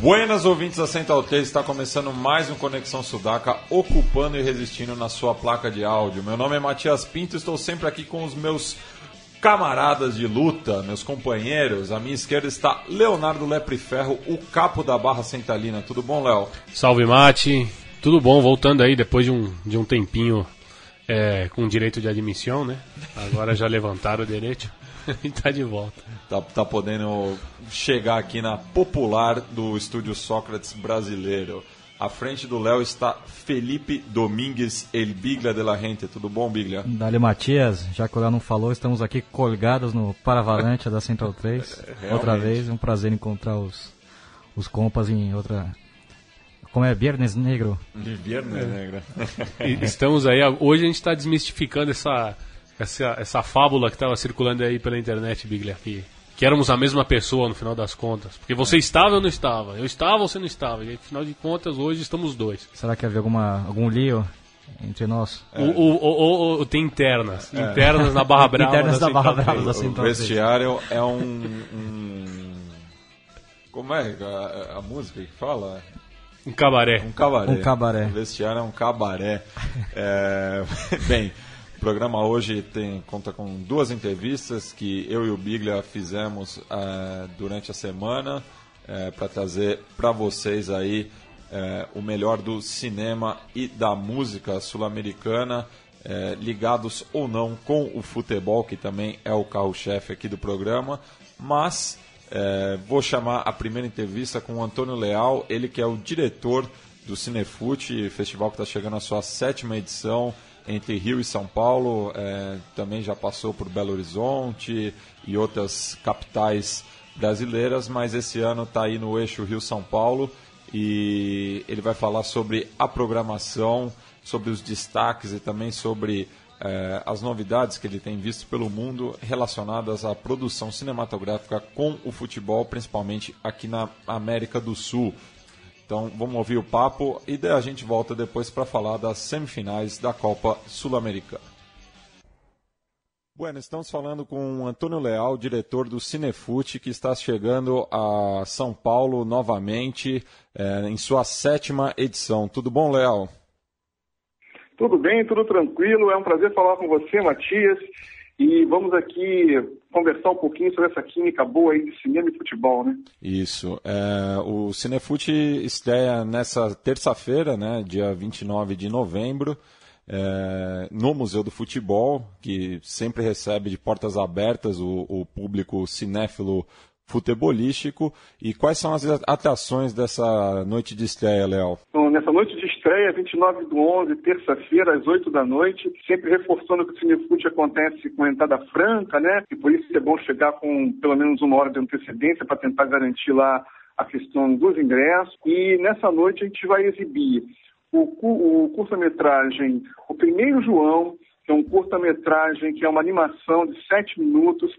Buenas ouvintes da Central 3, está começando mais um Conexão Sudaca, ocupando e resistindo na sua placa de áudio. Meu nome é Matias Pinto, estou sempre aqui com os meus camaradas de luta, meus companheiros. À minha esquerda está Leonardo Lepre Ferro, o capo da Barra Centralina. Tudo bom, Léo? Salve, Mate. Tudo bom, voltando aí depois de um, de um tempinho é, com direito de admissão, né? Agora já levantaram o direito e tá de volta. Tá, tá podendo chegar aqui na popular do Estúdio Sócrates brasileiro. À frente do Léo está Felipe Domingues El Biglia de la Gente. Tudo bom, Biglia? Dali Matias, já que o Léo não falou, estamos aqui colgados no Paravalante da Central 3. É, outra vez, é um prazer encontrar os, os compas em outra. Como é? Viernes Negro? De Viernes, negra. E estamos aí, hoje a gente está desmistificando essa, essa, essa fábula que estava circulando aí pela internet, Biglia, que, que éramos a mesma pessoa no final das contas. Porque você estava ou não estava? Eu estava ou você não estava? E afinal de contas, hoje estamos dois. Será que havia alguma, algum lío entre nós? O, o, o, o- o- tem internas. Internas na Barra Brava. Internas da da Barra Brava da O Central 3. vestiário é um, um- Como é a, a música que fala? Um cabaré. Um cabaré. Um cabaré. O vestiário é um cabaré. É, Bem, o programa hoje tem, conta com duas entrevistas que eu e o Biglia fizemos eh, durante a semana para trazer para vocês aí eh, o melhor do cinema e da música sul-americana, ligados ou não com o futebol, que também é o carro-chefe aqui do programa, mas é, vou chamar a primeira entrevista com o Antônio Leal, ele que é o diretor do Cinefute, festival que está chegando à sua sétima edição entre Rio e São Paulo, é, também já passou por Belo Horizonte e outras capitais brasileiras, mas esse ano está aí no eixo Rio-São Paulo e ele vai falar sobre a programação, sobre os destaques e também sobre eh, as novidades que ele tem visto pelo mundo relacionadas à produção cinematográfica com o futebol, principalmente aqui na América do Sul. Então vamos ouvir o papo e daí a gente volta depois para falar das semifinais da Copa Sul-Americana. Bueno, estamos falando com Antônio Leal, diretor do Cinefute, que está chegando a São Paulo novamente eh, em sua sétima edição. Tudo bom, Leal? Tudo bem, tudo tranquilo. É um prazer falar com você, Matias. E vamos aqui conversar um pouquinho sobre essa química boa aí de cinema e futebol, né? Isso. É, o Cinefute estreia nessa terça-feira, né, dia 29 de novembro, é, no Museu do Futebol, que sempre recebe de portas abertas o, o público cinéfilo futebolístico. E quais são as atrações dessa noite de estreia, Léo? Então, nessa noite de estreia, 29 do 11, terça-feira, às 8 da noite, sempre reforçando que o Cinefute acontece com entrada franca, né? E por isso é bom chegar com pelo menos uma hora de antecedência para tentar garantir lá a questão dos ingressos. E nessa noite a gente vai exibir o, o curta-metragem O Primeiro João, que é um curta-metragem que é uma animação de sete minutos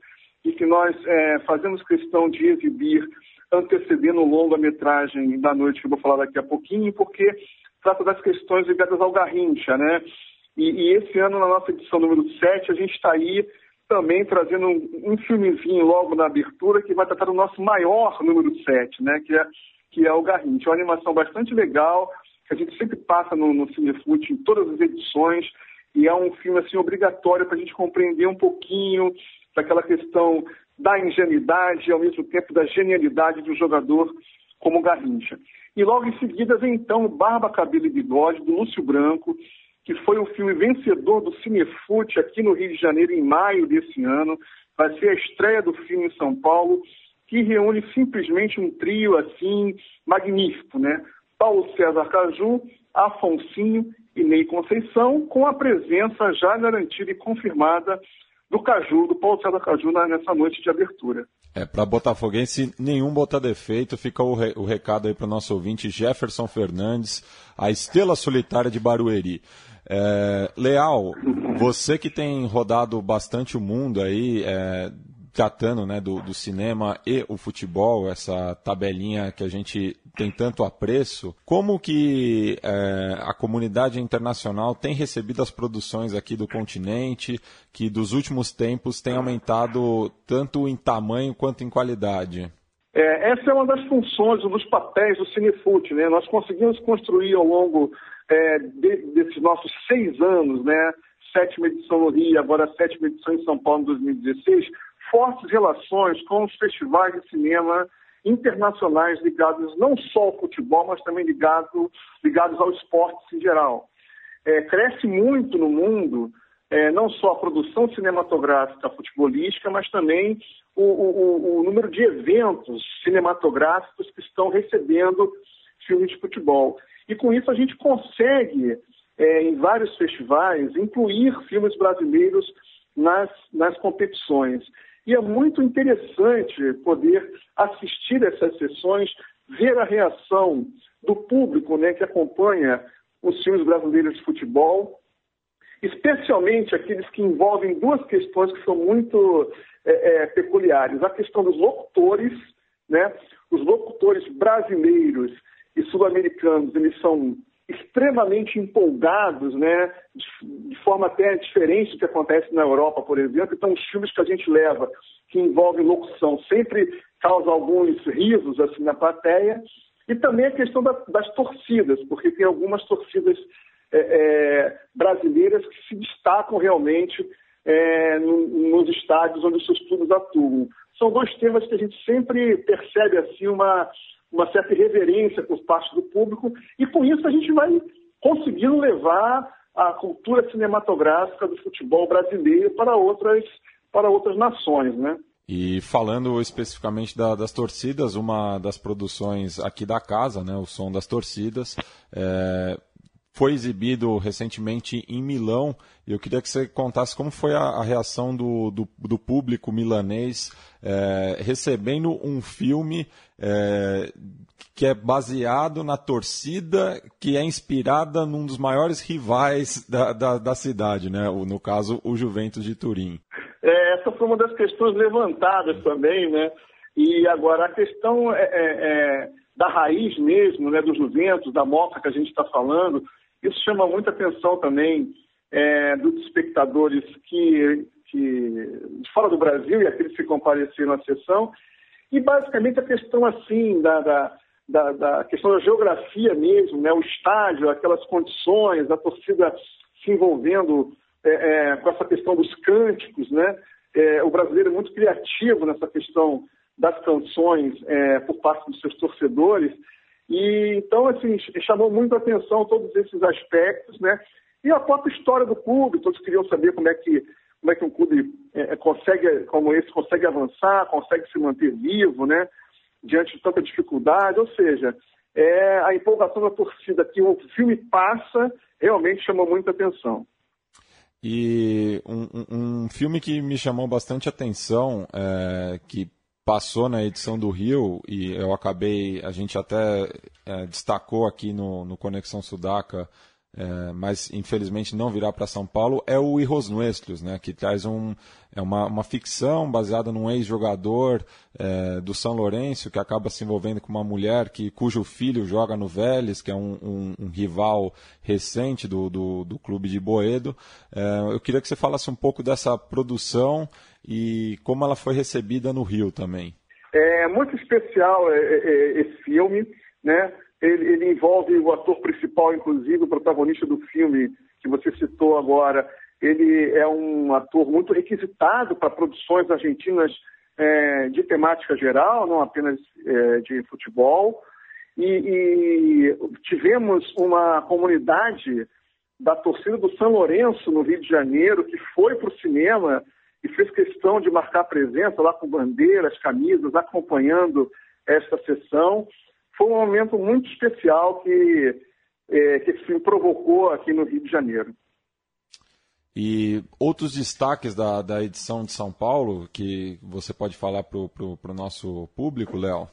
e que nós eh, fazemos questão de exibir antecedendo longa-metragem da noite, que eu vou falar daqui a pouquinho, porque trata das questões ligadas ao Garrincha, né? E, e esse ano, na nossa edição número 7, a gente está aí também trazendo um, um filmezinho logo na abertura que vai tratar do nosso maior número 7, né? Que é, que é o Garrincha. É uma animação bastante legal, que a gente sempre passa no, no Cinefute em todas as edições, e é um filme assim obrigatório para a gente compreender um pouquinho daquela questão da ingenuidade e ao mesmo tempo da genialidade do jogador como Garrincha. E logo em seguida vem então Barba, Cabelo e Bigode, do Lúcio Branco, que foi o filme vencedor do Cinefute aqui no Rio de Janeiro em maio desse ano. Vai ser a estreia do filme em São Paulo, que reúne simplesmente um trio assim magnífico, né? Paulo César Caju, Afonsinho e Ney Conceição, com a presença já garantida e confirmada do Caju, do Paulo César Caju, nessa noite de abertura. É, para Botafoguense, nenhum botar defeito. Fica o, re, o recado aí para o nosso ouvinte Jefferson Fernandes, a estrela solitária de Barueri. É, Leal, você que tem rodado bastante o mundo aí, é, tratando né, do, do, cinema e o futebol, essa tabelinha que a gente tem tanto apreço, como que é, a comunidade internacional tem recebido as produções aqui do continente, que dos últimos tempos tem aumentado tanto em tamanho quanto em qualidade? É, essa é uma das funções, um dos papéis do Cinefute. Né? Nós conseguimos construir ao longo é, de, desses nossos seis anos, né? sétima edição no Rio, agora sétima edição em São Paulo em 2016, fortes relações com os festivais de cinema internacionais ligados não só ao futebol, mas também ligado, ligados ao esporte em geral. É, cresce muito no mundo é, não só a produção cinematográfica futebolística, mas também o, o, o, número de eventos cinematográficos que estão recebendo filmes de futebol. E com isso a gente consegue, é, em vários festivais, incluir filmes brasileiros nas, nas competições. E é muito interessante poder assistir essas sessões, ver a reação do público né, que acompanha os filmes brasileiros de futebol, especialmente aqueles que envolvem duas questões que são muito é, é, peculiares. A questão dos locutores, né? os locutores brasileiros e sul-americanos, eles são extremamente empolgados, né, de, forma até diferente do que acontece na Europa, por exemplo. Então, os filmes que a gente leva, que envolvem locução, sempre causam alguns risos assim na plateia. E também a questão da, das torcidas, porque tem algumas torcidas é, é, brasileiras que se destacam realmente é, no, nos estádios onde os seus clubes atuam. São dois temas que a gente sempre percebe assim uma uma certa reverência por parte do público, e com isso a gente vai conseguindo levar a cultura cinematográfica do futebol brasileiro para outras, para outras nações, né? E falando especificamente da, das torcidas, uma das produções aqui da casa, né, o Som das Torcidas, é, foi exibido recentemente em Milão. Eu queria que você contasse como foi a, a reação do, do, do, público milanês é, recebendo um filme é, que é baseado na torcida que é inspirada num dos maiores rivais da, da, da cidade, né? O, no caso, o Juventus de Turim. É, essa foi uma das questões levantadas também, né? E agora a questão é, é, é da raiz mesmo, né, do Juventus, da moca que a gente está falando, isso chama muita atenção também é, dos espectadores que, que, de fora do Brasil e aqueles que compareceram à sessão. E basicamente a questão assim da, da, da, da questão da geografia mesmo, né, o estádio, aquelas condições, a torcida se envolvendo é, é, com essa questão dos cânticos, né? É, o brasileiro é muito criativo nessa questão das canções é, por parte dos seus torcedores. E então, assim, chamou muito a atenção todos esses aspectos, né? E a própria história do clube, todos queriam saber como é que, como é que um clube é, é, consegue, como esse, consegue avançar, consegue se manter vivo, né? Diante de tanta dificuldade, ou seja, é, a empolgação da torcida que o filme passa realmente chamou muita atenção. E um, um, filme que me chamou bastante atenção, é, que passou na edição do Rio e eu acabei, a gente até é, destacou aqui no, no Conexão Sudaca, é, mas infelizmente não virá para São Paulo, é o Hijos Nuestros, né, que traz um, é uma, uma ficção baseada num ex-jogador é, do São Lourenço que acaba se envolvendo com uma mulher que, cujo filho joga no Vélez, que é um, um, um rival recente do, do, do, clube de Boedo. É, eu queria que você falasse um pouco dessa produção e como ela foi recebida no Rio também. É muito especial é, é, é, esse filme, né? Ele, ele, envolve o ator principal, inclusive o protagonista do filme que você citou agora. Ele é um ator muito requisitado para produções argentinas é, de temática geral, não apenas é, de futebol. E, e, tivemos uma comunidade da torcida do São Lourenço, no Rio de Janeiro, que foi para o cinema e fez questão de marcar presença lá com bandeiras, camisas, acompanhando esta sessão. Foi um momento muito especial que, é, que filme provocou aqui no Rio de Janeiro. E outros destaques da, da edição de São Paulo que você pode falar para o nosso público, Léo?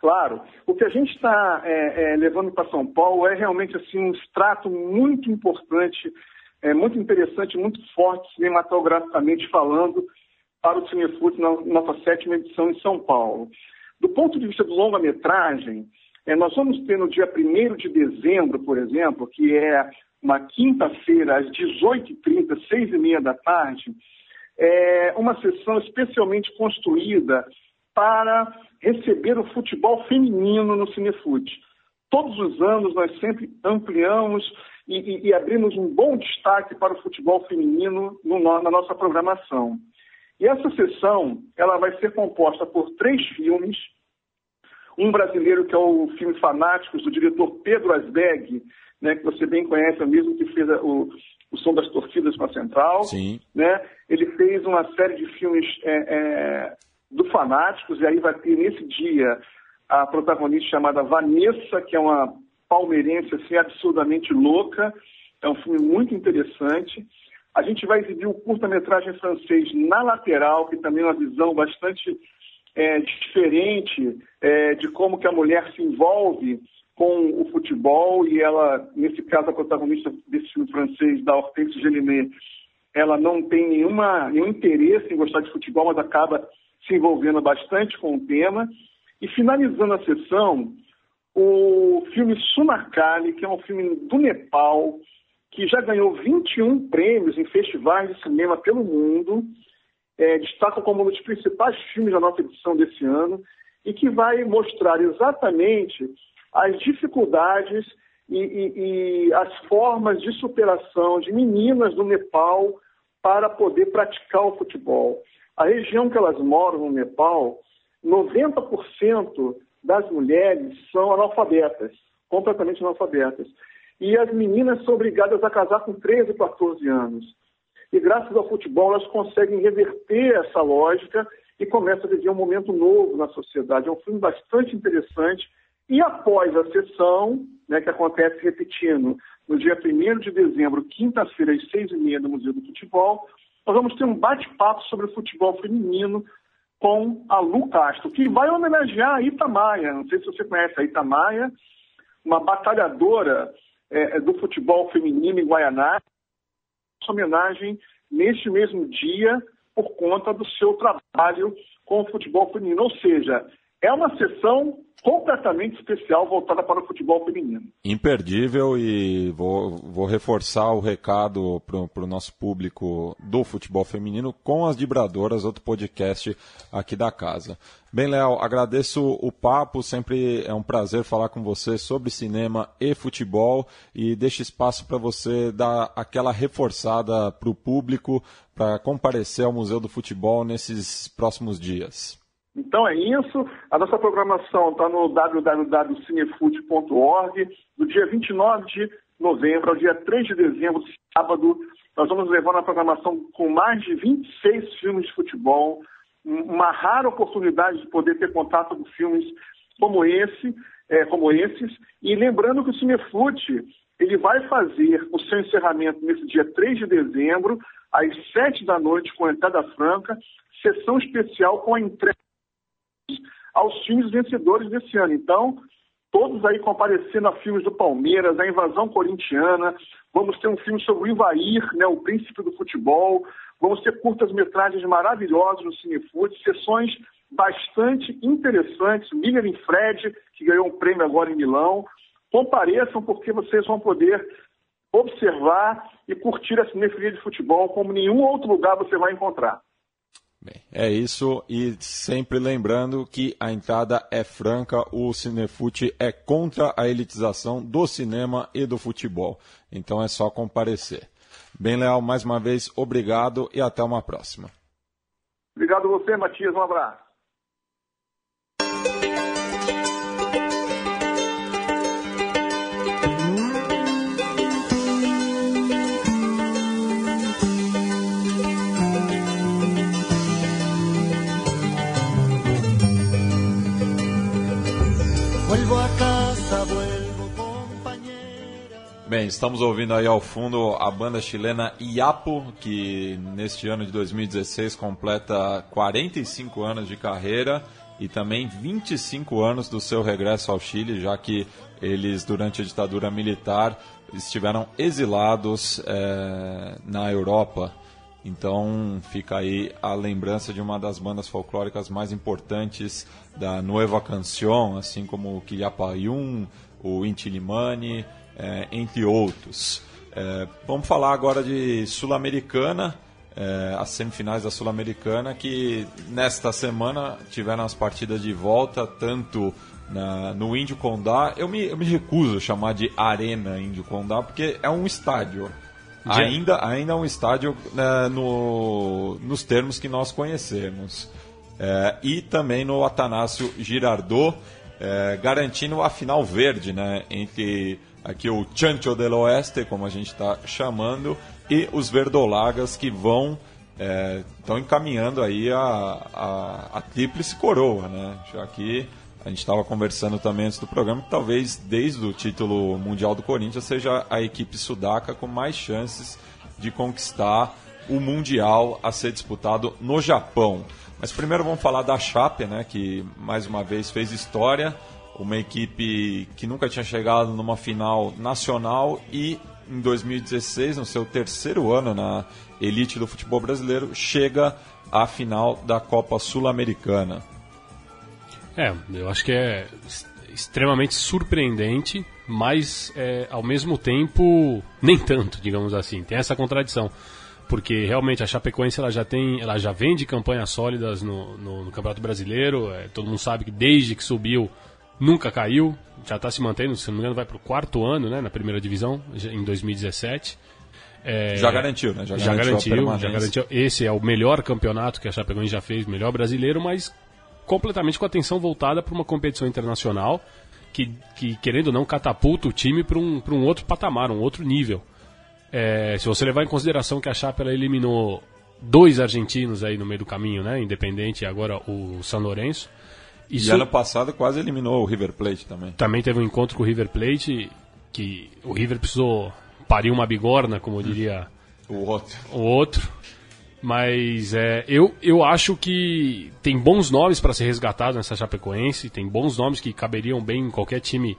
Claro. O que a gente está é, é, levando para São Paulo é realmente assim, um extrato muito importante, é, muito interessante, muito forte cinematograficamente falando para o Cinefute na nossa sétima edição em São Paulo. Do ponto de vista do longa-metragem, é, nós vamos ter no dia 1 de dezembro, por exemplo, que é uma quinta-feira, às 18h30, 6h30 da tarde, é uma sessão especialmente construída para receber o futebol feminino no Cinefute. Todos os anos nós sempre ampliamos e, e, e abrimos um bom destaque para o futebol feminino no, na nossa programação. E essa sessão ela vai ser composta por três filmes. Um brasileiro que é o filme Fanáticos, do diretor Pedro Asbeg, né, que você bem conhece, é o mesmo que fez o, o Som das Torcidas com a Central. Sim. Né? Ele fez uma série de filmes é, é, do Fanáticos, e aí vai ter nesse dia a protagonista chamada Vanessa, que é uma palmeirense assim, absurdamente louca. É um filme muito interessante. A gente vai exibir o curta-metragem francês Na Lateral, que também é uma visão bastante é, diferente é, de como que a mulher se envolve com o futebol e ela, nesse caso, a protagonista desse filme francês, da Hortense Gelinet, ela não tem nenhuma, nenhum interesse em gostar de futebol, mas acaba se envolvendo bastante com o tema. E finalizando a sessão, o filme Sunakali, que é um filme do Nepal, que já ganhou 21 prêmios em festivais de cinema pelo mundo, é, destaca como um dos principais filmes da nossa edição desse ano, e que vai mostrar exatamente as dificuldades e, e, e as formas de superação de meninas do Nepal para poder praticar o futebol. A região que elas moram no Nepal, 90% das mulheres são analfabetas, completamente analfabetas. E as meninas são obrigadas a casar com 13, 14 anos. E graças ao futebol elas conseguem reverter essa lógica e começam a viver um momento novo na sociedade. É um filme bastante interessante. E após a sessão, né, que acontece repetindo no dia 1 de dezembro, quinta-feira, às seis e meia, no Museu do Futebol, nós vamos ter um bate-papo sobre o futebol feminino com a Lu Castro, que vai homenagear a Ita Maia. Não sei se você conhece a Ita Maia, uma batalhadora é, é do futebol feminino em Guaianá. Homenagem neste mesmo dia por conta do seu trabalho com o futebol feminino. Ou seja, é uma sessão completamente especial voltada para o futebol feminino. Imperdível e vou, vou reforçar o recado para o nosso público do futebol feminino com as vibradoras, outro podcast aqui da casa. Bem, Léo, agradeço o papo, sempre é um prazer falar com você sobre cinema e futebol e deixo espaço para você dar aquela reforçada para o público para comparecer ao Museu do Futebol nesses próximos dias. Então é isso. A nossa programação está no www.cinefute.org. Do dia 29 de novembro ao dia 3 de dezembro, sábado, nós vamos levar na programação com mais de 26 filmes de futebol. Uma rara oportunidade de poder ter contato com filmes como esse, é, como esses. E lembrando que o Cinefute ele vai fazer o seu encerramento nesse dia 3 de dezembro, às 7 da noite, com entrada franca, sessão especial com a entrega aos times vencedores desse ano. Então, todos aí comparecendo a filmes do Palmeiras, a invasão corintiana, vamos ter um filme sobre o Ivair, né, o príncipe do futebol, vamos ter curtas-metragens maravilhosas no Cinefood, sessões bastante interessantes, Miller e Fred, que ganhou um prêmio agora em Milão. Compareçam porque vocês vão poder observar e curtir a cinefilia de futebol como nenhum outro lugar você vai encontrar. Bem, é isso e sempre lembrando que a entrada é franca, o Cinefute é contra a elitização do cinema e do futebol. Então é só comparecer. Bem, Leal, mais uma vez, obrigado e até uma próxima. Obrigado você, Matias. Um abraço. Bem, estamos ouvindo aí ao fundo a banda chilena Iapo, que neste ano de 2016 completa 45 anos de carreira e também 25 anos do seu regresso ao Chile, já que eles, durante a ditadura militar, estiveram exilados é, na Europa. Então fica aí a lembrança de uma das bandas folclóricas mais importantes da Nueva Canción, assim como o Quillapayún, o Inti Limani, é, entre outros. É, vamos falar agora de Sul-Americana, é, as semifinais da Sul-Americana, que nesta semana tiveram as partidas de volta, tanto na, no Índio Condá. Eu me, eu me recuso a chamar de Arena Índio Condá, porque é um estádio. Ainda, ainda é um estádio né, no, nos termos que nós conhecemos. É, e também no Atanásio Girardot, é, garantindo a final verde né, entre aqui o Chancho del Oeste, como a gente está chamando, e os verdolagas que vão estão é, encaminhando aí a, a, a tríplice coroa, né? Já que a gente estava conversando também antes do programa que talvez desde o título mundial do Corinthians seja a equipe sudaca com mais chances de conquistar o mundial a ser disputado no Japão. Mas primeiro vamos falar da Chape, né, que mais uma vez fez história uma equipe que nunca tinha chegado numa final nacional e em 2016, no seu terceiro ano na elite do futebol brasileiro, chega à final da Copa Sul-Americana. É, eu acho que é extremamente surpreendente, mas é, ao mesmo tempo nem tanto, digamos assim. Tem essa contradição, porque realmente a Chapecoense ela já tem, ela já vem de campanhas sólidas no, no, no Campeonato Brasileiro. É, todo mundo sabe que desde que subiu nunca caiu, já está se mantendo, se não me engano, vai para o quarto ano né, na primeira divisão, em 2017. É, já garantiu, né? Já, já garantiu, já garantiu. Esse é o melhor campeonato que a Chapecoense já fez, melhor brasileiro, mas completamente com atenção voltada para uma competição internacional que, que, querendo ou não, catapulta o time para um, um outro patamar, um outro nível. É, se você levar em consideração que a Chape ela eliminou dois argentinos aí no meio do caminho, né? Independente e agora o São Lourenço. Isso... E ano passado quase eliminou o River Plate também. Também teve um encontro com o River Plate que o River precisou parir uma bigorna, como diria o outro. O outro. Mas é, eu, eu acho que tem bons nomes para ser resgatados nessa Chapecoense, tem bons nomes que caberiam bem em qualquer time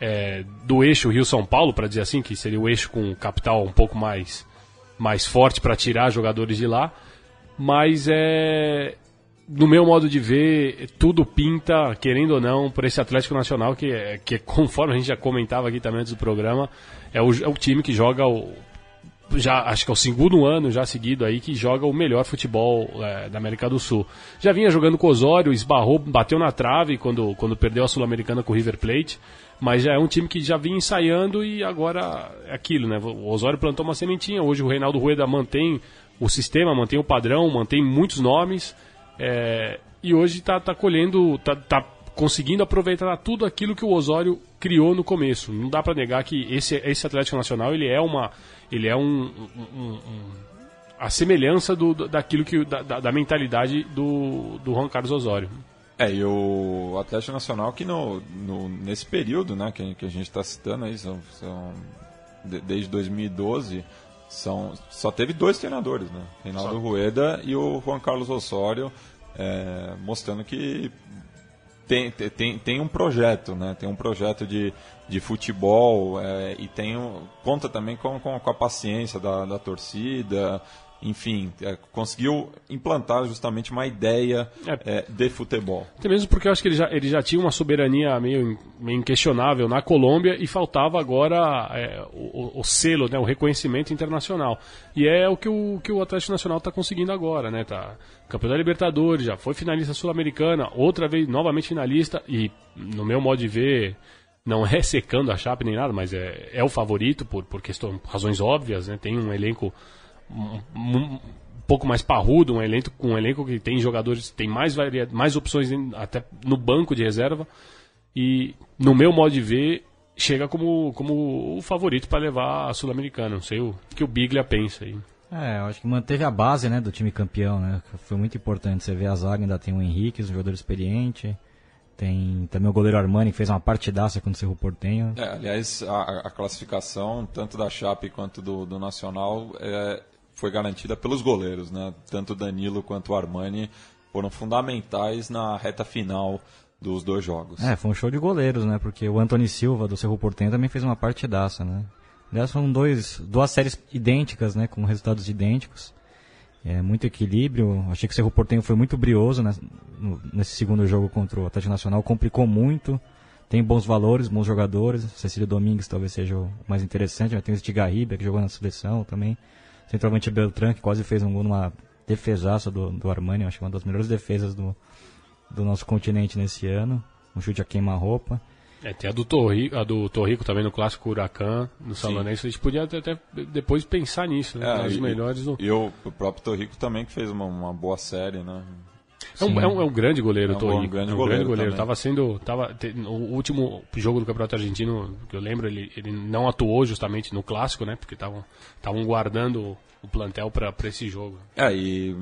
é, do eixo Rio-São Paulo, para dizer assim, que seria o eixo com capital um pouco mais, mais forte para tirar jogadores de lá. Mas é, no meu modo de ver, tudo pinta, querendo ou não, por esse Atlético Nacional, que, que conforme a gente já comentava aqui também antes do programa, é o, é o time que joga o. Já, acho que é o segundo ano já seguido aí que joga o melhor futebol é, da América do Sul. Já vinha jogando com o Osório, esbarrou, bateu na trave quando, quando perdeu a Sul-Americana com o River Plate, mas já é um time que já vinha ensaiando e agora é aquilo, né? O Osório plantou uma sementinha, hoje o Reinaldo Rueda mantém o sistema, mantém o padrão, mantém muitos nomes. É, e hoje está tá colhendo, está tá conseguindo aproveitar tudo aquilo que o Osório criou no começo. Não dá para negar que esse, esse Atlético Nacional ele é uma, ele é um, um, um a semelhança do, daquilo que da, da, mentalidade do, do Juan Carlos Osório. É, e o Atlético Nacional que no, no nesse período, né, que, a gente está citando aí, são, são de, desde 2012 são, só teve dois treinadores, né? Reinaldo só. Rueda e o Juan Carlos Osório, é, mostrando que tem, tem, tem um projeto, né? Tem um projeto de, de futebol é, e tem um, conta também com, com, com a paciência da, da torcida, enfim, é, conseguiu implantar justamente uma ideia é. É, de futebol. Até mesmo porque eu acho que ele já, ele já tinha uma soberania meio, meio inquestionável na Colômbia e faltava agora é, o, o, selo, né, o reconhecimento internacional. E é o que o, que o Atlético Nacional está conseguindo agora, né? Tá, campeão da Libertadores, já foi finalista sul-americana, outra vez novamente finalista e, no meu modo de ver, não é secando a chapa nem nada, mas é, é o favorito por, por questão, razões óbvias, né? Tem um elenco um, um pouco mais parrudo, um elenco, um elenco que tem jogadores, tem mais, varia, mais opções até no banco de reserva. E, no meu modo de ver, chega como, como o favorito para levar a Sul-Americana. Não sei o que o Biglia pensa aí. É, eu acho que manteve a base né, do time campeão, né? Foi muito importante. Você vê a zaga, ainda tem o Henrique, um jogador experiente. Tem também o goleiro Armani, que fez uma partidaça contra o Cerro Portenho. É, aliás, a, a classificação, tanto da Chape quanto do, do Nacional, é, foi garantida pelos goleiros, né? Tanto Danilo quanto o Armani foram fundamentais na reta final dos dois jogos. É, foi um show de goleiros, né? Porque o Anthony Silva, do Cerro Portenho, também fez uma partidaça, né? Aliás, foram dois, duas séries idênticas, né? Com resultados idênticos. É, muito equilíbrio. Achei que o Cerro Portenho foi muito brioso né, nesse segundo jogo contra o Atlético Nacional. Complicou muito. Tem bons valores, bons jogadores. Cecílio Domingues talvez seja o mais interessante. Tem o Stigarriba, que jogou na seleção também. Centralmente Beltrán, que quase fez um gol numa defesaça do, do Armani. Acho que uma das melhores defesas do, do nosso continente nesse ano. Um chute a queima-roupa. É, tem a do Torrico, a do Torrico também no clássico Huracan, no Salonense. A gente podia até, até depois pensar nisso, né? É, Os e, melhores do... e o, o próprio Torrico também que fez uma, uma boa série, né? É um, é, um, é um grande goleiro, É um o bom- grande é um goleiro grande goleiro. Tava sendo. Tava, te- no último jogo do Campeonato Argentino, que eu lembro, ele, ele não atuou justamente no clássico, né? Porque estavam guardando o plantel para esse jogo. É, e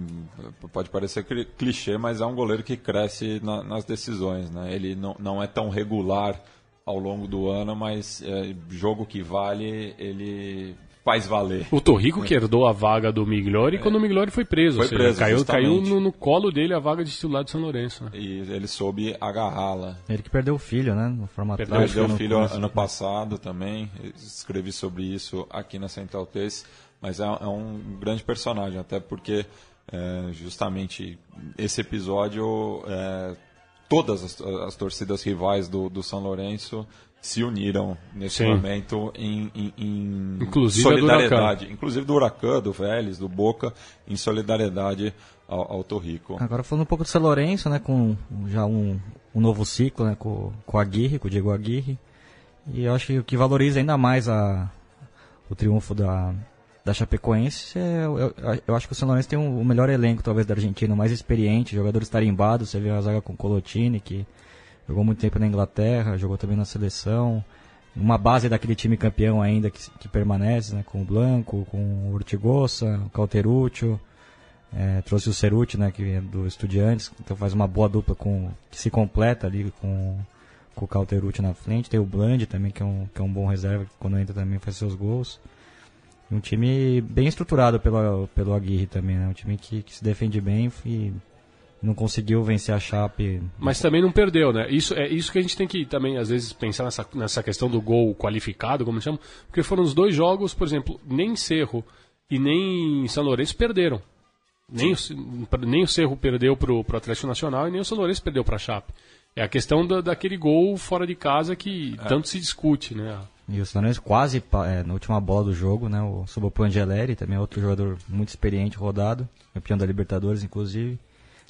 pode parecer cli- clichê, mas é um goleiro que cresce na- nas decisões, né? Ele não, não é tão regular ao longo do ano, mas é, jogo que vale, ele faz valer. O Torrico que herdou a vaga do Migliori quando o Migliori foi preso. Foi seja, preso, caiu, caiu no, no colo dele a vaga de titular de São Lourenço. Né? E ele soube agarrá-la. Ele que perdeu o filho, né? No formato Perdeu Perdeu no o filho começo. ano passado também, escrevi sobre isso aqui na Central 3, mas é, é um grande personagem, até porque é, justamente esse episódio, é, todas as, as torcidas rivais do, do São Lourenço se uniram nesse Sim. momento em, em- em Inclusive a do solidariedade, inclusive do Huracan, do Vélez, do Boca, em solidariedade ao, ao Torrico. Agora falando um pouco do São Lourenço, né? Com já um, um novo ciclo, né? Com, com o Aguirre, com o Diego Aguirre. E eu acho que o que valoriza ainda mais a, o triunfo da, da Chapecoense é. Eu, eu, eu acho que o São Lourenço tem um- o melhor elenco, talvez, da Argentina, o mais experiente, jogadores tarimbados. Você vê a zaga com Colotini, que jogou muito tempo na Inglaterra, jogou também na seleção. Uma base daquele time campeão ainda que, que permanece, né? Com o Blanco, com o Ortigosa, o Cauteruccio. É, trouxe o Ceruti, né, que é do Estudiantes, então faz uma boa dupla com que se completa ali com, com o Cauterucci na frente. Tem o Bland também, que é um, que é um bom reserva, que quando entra também faz seus gols. Um time bem estruturado pelo, pelo Aguirre também, né? Um time que, que se defende bem e não conseguiu vencer a Chape. Mas também não perdeu, né? Isso é isso que a gente tem que também, às vezes, pensar nessa, nessa questão do gol qualificado, como chamam, porque foram os dois jogos, por exemplo, nem Cerro e nem São Lourenço perderam. Nem o, nem o Cerro perdeu pro, pro Atlético Nacional e nem o São Lourenço perdeu pra Chape. É a questão da, daquele gol fora de casa que tanto se discute, né? E o São Lourenço quase, é, na última bola do jogo, né? O Sobopo Angeleri, também é outro jogador muito experiente, rodado, campeão da Libertadores, inclusive.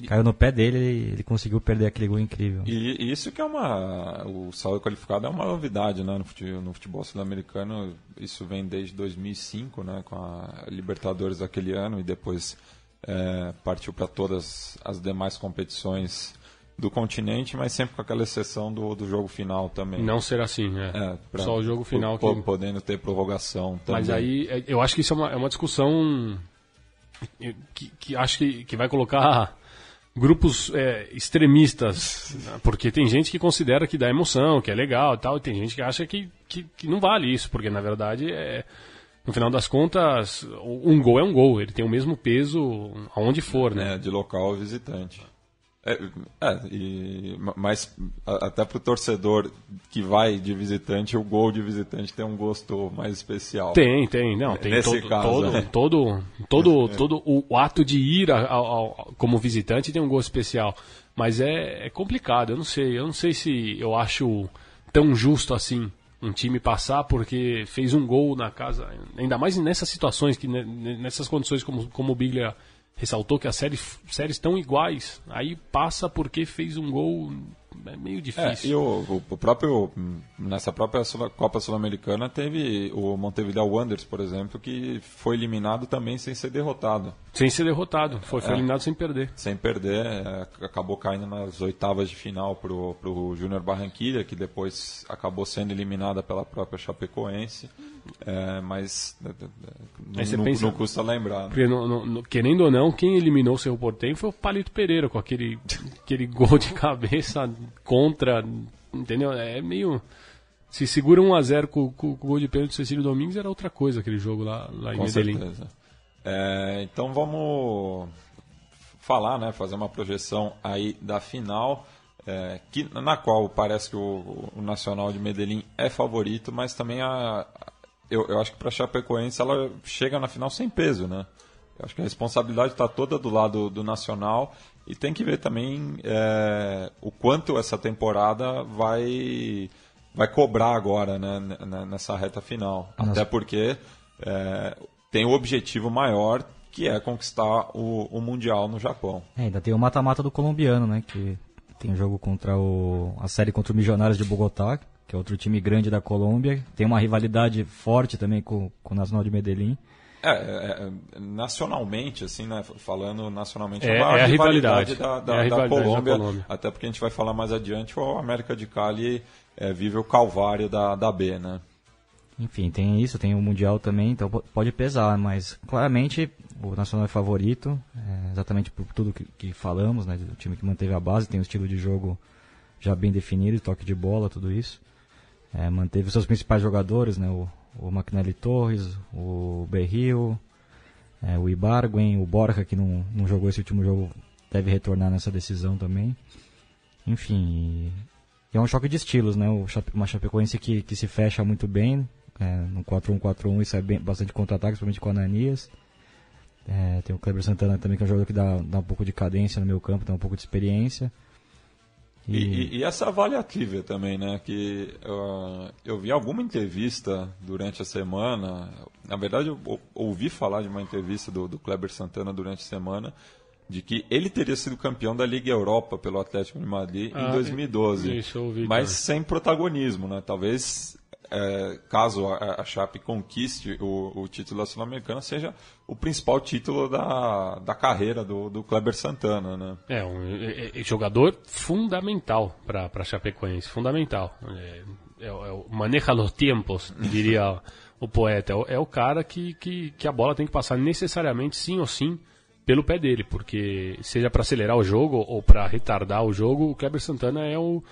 Caiu no pé dele e ele conseguiu perder aquele gol incrível. E, e isso que é uma. O saldo qualificado é uma novidade né, no futebol, no futebol sul-americano. Isso vem desde 2005, né, com a Libertadores daquele ano, e depois é, partiu para todas as demais competições do continente, mas sempre com aquela exceção do, do jogo final também. Não ser assim, né? É, pra- Só o jogo final po- que... Podendo ter prorrogação também. Mas aí, é, eu acho que isso é uma, é uma discussão que, que acho que, que vai colocar grupos é, extremistas, né? porque tem gente que considera que dá emoção, que é legal e tal, e tem gente que acha que, que, que não vale isso, porque na verdade é. No final das contas, um gol é um gol, ele tem o mesmo peso aonde for, né? É, de local visitante. É, é, e, ma- mas a- até pro torcedor que vai de visitante, o gol de visitante tem um gosto mais especial. Tem, tem, não, tem Nesse todo, caso, todo, é. todo, todo, todo o, o ato de ir a- ao- como visitante tem um gosto especial, mas é, é complicado, eu não sei, eu não sei se eu acho tão justo assim um time passar porque fez um gol na casa, ainda mais nessas situações, que ne- nessas condições como, como o Biglia ressaltou que as séries, séries estão iguais, aí passa porque fez um gol, é meio É, difícil. e o, o próprio nessa própria Copa Sul-Americana teve o Montevideo Wanderers, por exemplo, que foi eliminado também sem ser derrotado, Sem ser derrotado, foi, É. foi eliminado sem perder. sem perder, é, acabou caindo nas oitavas de final pro pro Júnior Barranquilla, que depois acabou sendo eliminada pela própria Chapecoense. É, mas é, é, não, pensa- não custa lembrar. né? No- no- querendo ou não, quem eliminou o Cerro Porteño foi o Palito Pereira, com aquele, aquele gol de cabeça contra, entendeu? É meio... Se segura 1x0 com, com, com o gol de pênalti do Cecílio Domingues, era outra coisa aquele jogo lá, lá em Com Medellín. certeza. É, então vamos falar, né, fazer uma projeção aí da final, é, que, na qual parece que o, o Nacional de Medellín é favorito, mas também a, eu, eu acho que para a Chapecoense ela chega na final sem peso, né? Eu acho que a responsabilidade está toda do lado do Nacional e tem que ver também é, o quanto essa temporada vai vai cobrar agora, né, nessa reta final. Até porque é, tem o objetivo maior que é conquistar o, o Mundial no Japão. É, ainda tem o mata-mata do colombiano, né? Que tem um jogo contra o. a série contra o Milionários de Bogotá, que é outro time grande da Colômbia. Tem uma rivalidade forte também com, com o Nacional de Medellín. É, é, é, nacionalmente, assim, né, falando nacionalmente, É- maior é a rivalidade. da, da, É a da rivalidade da Colômbia, Colômbia. até porque a gente vai falar mais adiante, o América de Cali é, vive o calvário da, da B, né? Enfim, tem isso, tem o Mundial também, então po- pode pesar, mas claramente o Nacional é favorito, é, exatamente por tudo que, que falamos, né? O time que manteve a base, tem um estilo de jogo já bem definido, toque de bola, tudo isso. É, manteve os seus principais jogadores, né? O, o McNally Torres, o Berril, é, o Ibarguen, o Borja, que não, não jogou esse último jogo, deve retornar nessa decisão também. Enfim, e é um choque de estilos, né? O uma Chapecoense que, que se fecha muito bem, é, no 4-1-4-1 isso é bem, bastante contra-ataque, principalmente com o Ananias. É, tem o Kleber Santana também, que é um jogador que dá, dá um pouco de cadência no meio campo, tem um pouco de experiência. E, e- e essa avaliativa também, né? Que ah, eu vi alguma entrevista durante a semana. Na verdade, eu ou- ouvi falar de uma entrevista do, do Kleber Santana durante a semana de que ele teria sido campeão da Liga Europa pelo Atlético de Madrid Ah, em 2012. isso ouvi mas sem protagonismo, né? Talvez é, caso a, a Chape conquiste o, o título da Sul-Americana seja o principal título da, da carreira do, do Kleber Santana, né? É, um é- é jogador fundamental para a Chapecoense, fundamental. É, é, o- é maneja los tiempos, diria o poeta. É é o cara que, que, que a bola tem que passar necessariamente, sim ou sim, pelo pé dele, porque seja para acelerar o jogo ou para retardar o jogo, o Kleber Santana é o,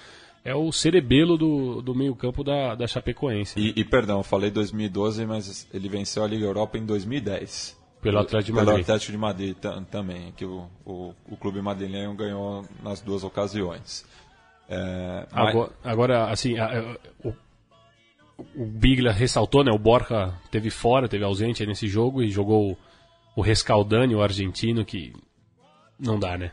é o cerebelo do, do meio-campo da, da Chapecoense. E, e, perdão, eu falei 2012, mas ele venceu a Liga Europa em 2010. Pelo Atlético de Pelo Madrid. Atlético de Madrid tam- também, que o, o, o clube madrilenho ganhou nas duas ocasiões. É, mas- Agora, agora, assim, a- a- o, o Biglia ressaltou, né? O Borja teve fora, teve ausente nesse jogo e jogou o, o Rescaldani, o argentino, que não dá, né?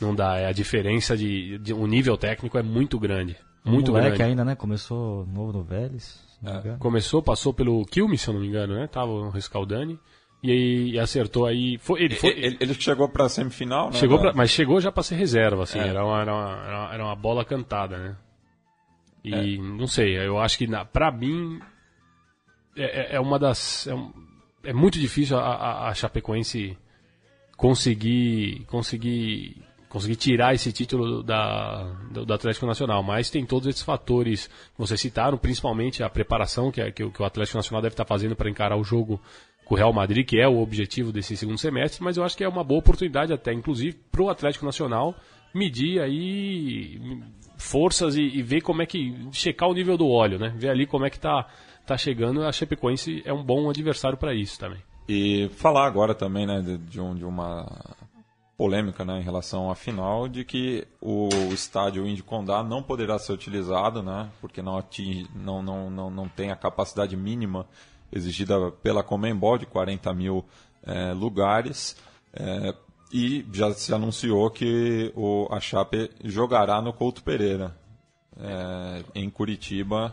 Não dá. É a diferença de, de um nível técnico é muito grande. Muito Moleque grande. ainda, né? Começou novo no Vélez. engano. Começou, passou pelo Quilme, se eu não me engano, né? Tava o Rescaldani. E aí e acertou aí. Foi, ele foi, ele, ele chegou para a semifinal, né? Chegou pra, mas chegou já para ser reserva, assim, É. era, uma, era, uma, era uma- bola cantada, né? E não sei, eu acho que na, pra mim é, é- é uma das. É, é muito difícil a, a, a Chapecoense conseguir, conseguir, conseguir tirar esse título da, do, do Atlético Nacional, mas tem todos esses fatores que vocês citaram, principalmente a preparação que, que, que o Atlético Nacional deve estar fazendo para encarar o jogo com o Real Madrid, que é o objetivo desse segundo semestre, mas eu acho que é uma boa oportunidade até, inclusive, para o Atlético Nacional medir aí forças e, e ver como é que checar o nível do óleo, né? Ver ali como é que tá tá chegando. A Chapecoense é um bom adversário para isso também. E falar agora também, né, de, de um- de uma polêmica, né, em relação à final, de que o estádio Indy Condá não poderá ser utilizado, né, porque não atinge, não, não, não, não tem a capacidade mínima exigida pela Comembol de 40 mil eh, lugares. eh, e já se anunciou que o, a Chape jogará no Couto Pereira, eh, em Curitiba,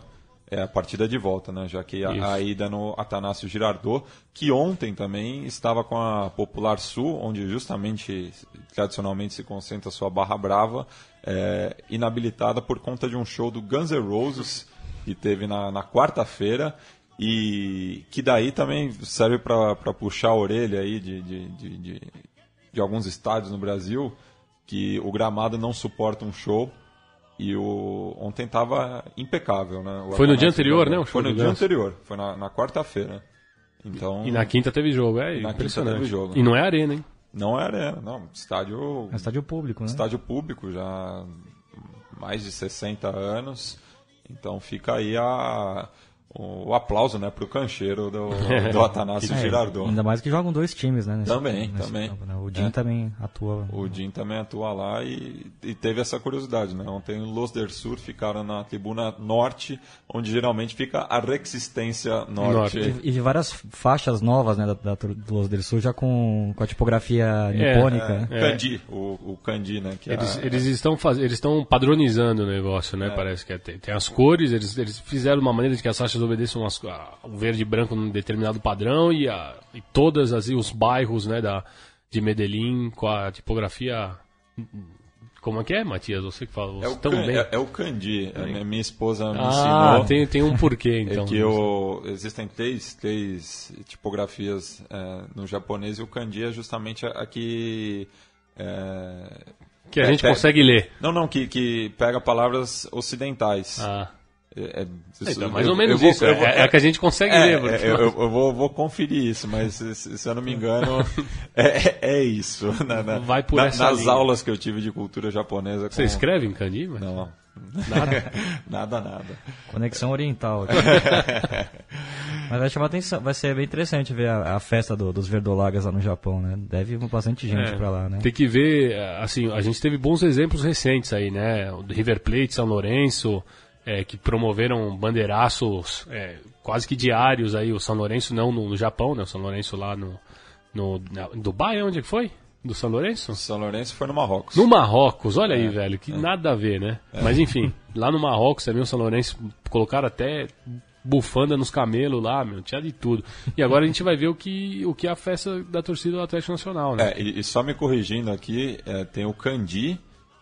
é a partida de volta, né? Já que a, a ida no Atanásio Girardot, que ontem também estava com a Popular Sul, onde justamente, tradicionalmente se concentra sua Barra Brava, é, inabilitada por conta de um show do Guns N' Roses que teve na, na quarta-feira e que daí também serve para puxar a orelha aí de, de, de, de, de alguns estádios no Brasil que o gramado não suporta um show E o ontem estava impecável, né? O Foi no dia anterior, né, o Foi no dia anterior, foi na, na quarta-feira. Então, E na quinta teve jogo, é na quinta impressionante. teve jogo. E não é arena, hein? não é arena, não, estádio, É estádio público, né? estádio público já há mais de 60 anos. Então fica aí a, o, aplauso, né, pro cancheiro do, do Atanásio É, Girardot. ainda mais que jogam dois times, né? nesse- Também, nesse também. campo, né? O Jim É. também atua. O Jim também atua lá e, e teve essa curiosidade, né? Ontem Los del Sur ficaram na tribuna norte, onde geralmente fica a Resistência Norte. Norte. E de várias faixas novas, né, da, da, do Los del Sul, já com, com a tipografia nipônica. né? É, Candi, o, o Candi, né? Que Eles, é, eles estão faz... eles estão padronizando o negócio, né? Parece que é, tem, tem as cores, eles, eles fizeram uma maneira de que as faixas obedeçam as- a- o verde e branco num determinado padrão e, a, e todas as, os bairros, né, da, de Medellín com a tipografia. Como é que é, Matias? Você que fala é, o tão can, bem. é, é o Candi. A minha, minha esposa me ah, ensinou. tem, tem um porquê, É então. que o, existem três, três tipografias é, no japonês e o kanji é justamente a, a que. é, Que a é, gente pega- consegue ler. Não, não, que, que pega palavras ocidentais. Ah. É, é, Então, mais eu- ou menos eu isso. eu é, vou- é a que a gente consegue É, ler. porque- é, eu, eu- eu vou, vou conferir isso, mas se, se- eu não me engano, é, é isso. Na- na- Vai por na- essa nas linha. aulas que eu tive de cultura japonesa. Você com- escreve em kanji? mas- Não. Nada? nada, nada. Conexão oriental. aqui. Mas vai chamar atenção, vai ser bem interessante ver a, a festa do- dos verdolagas lá no Japão, né? Deve ir bastante gente É, pra lá, né? Tem que ver, assim, a gente teve bons exemplos recentes aí, né? O River Plate, São Lourenço, eh, que promoveram bandeiraços eh, quase que diários aí. O São Lourenço não no, no Japão, né? O São Lourenço lá no, no na- Dubai, onde é que foi? Do São Lourenço? São Lourenço foi no Marrocos. No Marrocos, olha aí, velho, que nada a ver, né? Mas enfim, lá no Marrocos também o São Lourenço colocaram até bufanda nos camelos lá, meu, tinha de tudo. E agora a gente vai ver o que, o que é a festa da torcida do Atlético Nacional, né? É, e, e só me corrigindo aqui, é, tem o kanji,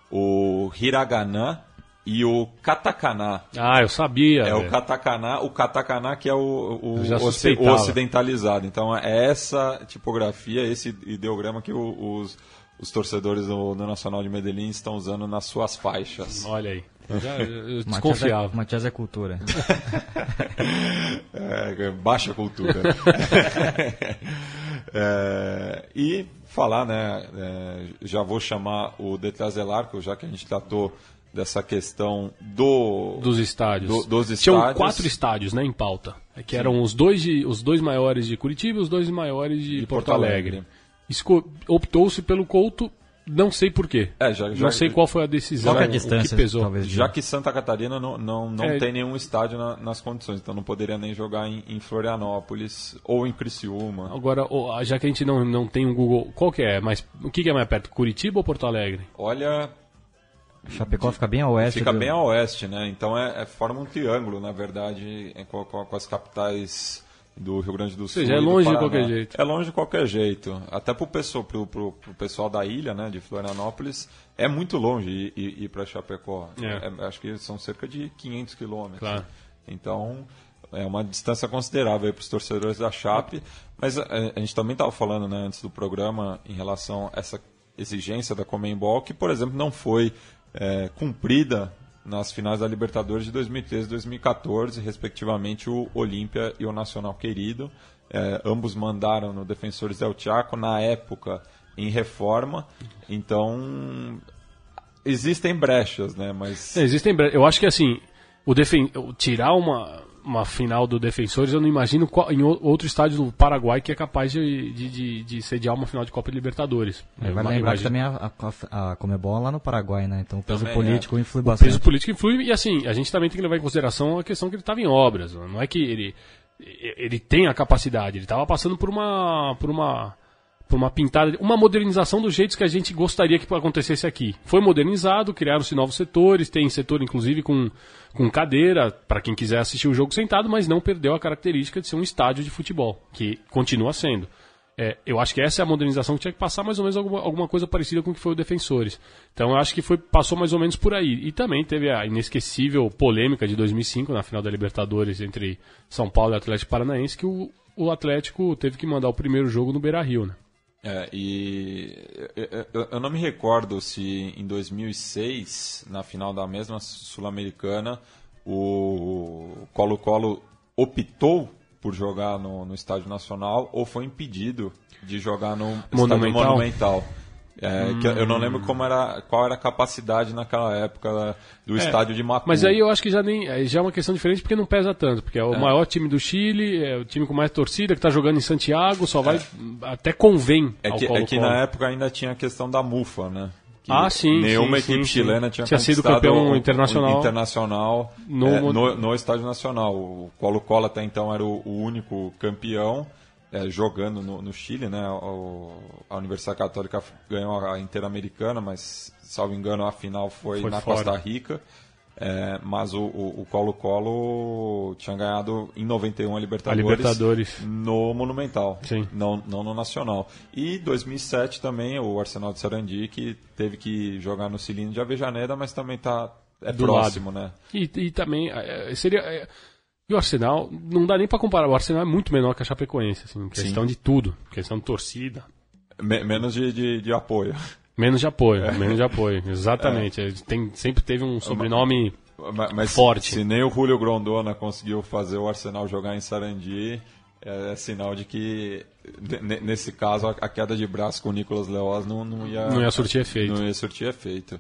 o hiragana e o katakana. Ah, eu sabia. É o katakana, o katakana que é o, o, o ocidentalizado. Então é essa tipografia, esse ideograma que o- os, os torcedores do, do Nacional de Medellín estão usando nas suas faixas. Olha aí. Eu, já, eu é, desconfiava. Matias é cultura. É, baixa cultura. É, e falar, né? é, já vou chamar o Detrazelarco, já que a gente tratou dessa questão do Dos estádios. do- dos Tinham estádios. quatro estádios, né, em pauta. É Que eram os dois, de, os dois maiores de Curitiba e os dois maiores de, De Porto, Porto Alegre. Alegre. Optou-se pelo Couto, não sei porquê. É, já- já- não sei qual foi a decisão, Qual que é a distância, que pesou. talvez? Já que Santa Catarina não, não, não É. tem nenhum estádio na- nas condições, então não poderia nem jogar em, em Florianópolis ou em Criciúma. Agora, o- já que a gente não, não tem um Google, qual que é? Mais, o que, que é mais perto, Curitiba ou Porto Alegre? Olha, Chapecó fica bem a oeste. fica do- bem a oeste, né? Então é, é- forma um triângulo, na verdade, é com, com- com as capitais do Rio Grande do Sul. seja, é longe de qualquer jeito. É longe de qualquer jeito. Até pro pessoal, pro, pro, pro pessoal da ilha, né, de Florianópolis, é muito longe ir, ir, ir para Chapecó. É. É, acho que são cerca de 500 quilômetros. Claro. Então, é uma distância considerável para os torcedores da Chape. Mas a, a gente também estava falando né, antes do programa em relação a essa exigência da Comembol, que, por exemplo, não foi é, cumprida nas finais da Libertadores de 2013 e 2014, respectivamente o Olímpia e o Nacional Querido. É, ambos mandaram no Defensores del Chaco, na época, em reforma. Então, existem brechas, né? Mas Existem, bre- eu acho que assim, o defen tirar uma, uma final do Defensores, eu não imagino qual- em o- outro estádio do Paraguai que é capaz de, de, de- de sediar uma final de Copa Libertadores. É, vai lembrar que imagino- também a, a, a Comebol é lá no Paraguai, né? Então o peso Também, político influi O bastante. peso político influi, e assim, a gente também tem que levar em consideração a questão que ele estava em obras. Não é que ele, ele tem a capacidade, ele estava passando por uma. por uma. Uma pintada, uma modernização dos jeitos que a gente gostaria que acontecesse aqui. Foi modernizado, criaram-se novos setores, tem setor inclusive com, com cadeira para quem quiser assistir o jogo sentado, mas não perdeu a característica de ser um estádio de futebol, que continua sendo. É, eu acho que essa é a modernização que tinha que passar mais ou menos alguma, alguma coisa parecida com o que foi o Defensores. Então eu acho que foi, passou mais ou menos por aí. E também teve a inesquecível polêmica de 2005 na final da Libertadores entre São Paulo e Atlético Paranaense, que o, o Atlético teve que mandar o primeiro jogo no Beira Rio. Né? É, e eu, eu, não me recordo se em 2006, na final da mesma Sul-Americana, o Colo-Colo optou por jogar no, no, Estádio Nacional ou foi impedido de jogar no Monumental. Estádio Monumental. É, hum. eu não lembro como era, qual era a capacidade naquela época do é, estádio de Macu. Mas aí eu acho que já, nem, já é uma questão diferente porque não pesa tanto. Porque é o é. maior time do Chile, é o time com mais torcida, que está jogando em Santiago, só vai. É. Até convém. É que, é que na época ainda tinha a questão da MUFA, né? Que ah, sim. Nenhuma sim, equipe sim, chilena tinha, tinha sido campeão internacional, internacional no, é, no, no, Estádio Nacional. O Colo-Colo até então era o, o único campeão é, jogando no, no, Chile, né? O, a Universidade Católica ganhou a Interamericana, mas, salvo engano, a final foi, foi na fora. Costa Rica. É, mas o Colo-Colo tinha ganhado em 91 a Libertadores, a Libertadores, no Monumental, Sim. Não, não no Nacional. E 2007 também o Arsenal de Sarandi, que teve que jogar no cilindro de Avejaneda, mas também tá, é Do próximo, lado. né? E, e também é, seria é, e o Arsenal, não dá nem para comparar. O Arsenal é muito menor que a Chapecoense, assim, questão Sim. de tudo. Questão de torcida. Me menos de, de, de, apoio. Menos de apoio, é. menos de apoio, exatamente. É. Tem, sempre teve um sobrenome mas, mas forte. Se nem o Julio Grondona conseguiu fazer o Arsenal jogar em Sarandi, é, é sinal de que, nesse caso, a, queda de braço com o Nicolas Leoz não, não, ia, não ia surtir efeito. Não ia surtir efeito.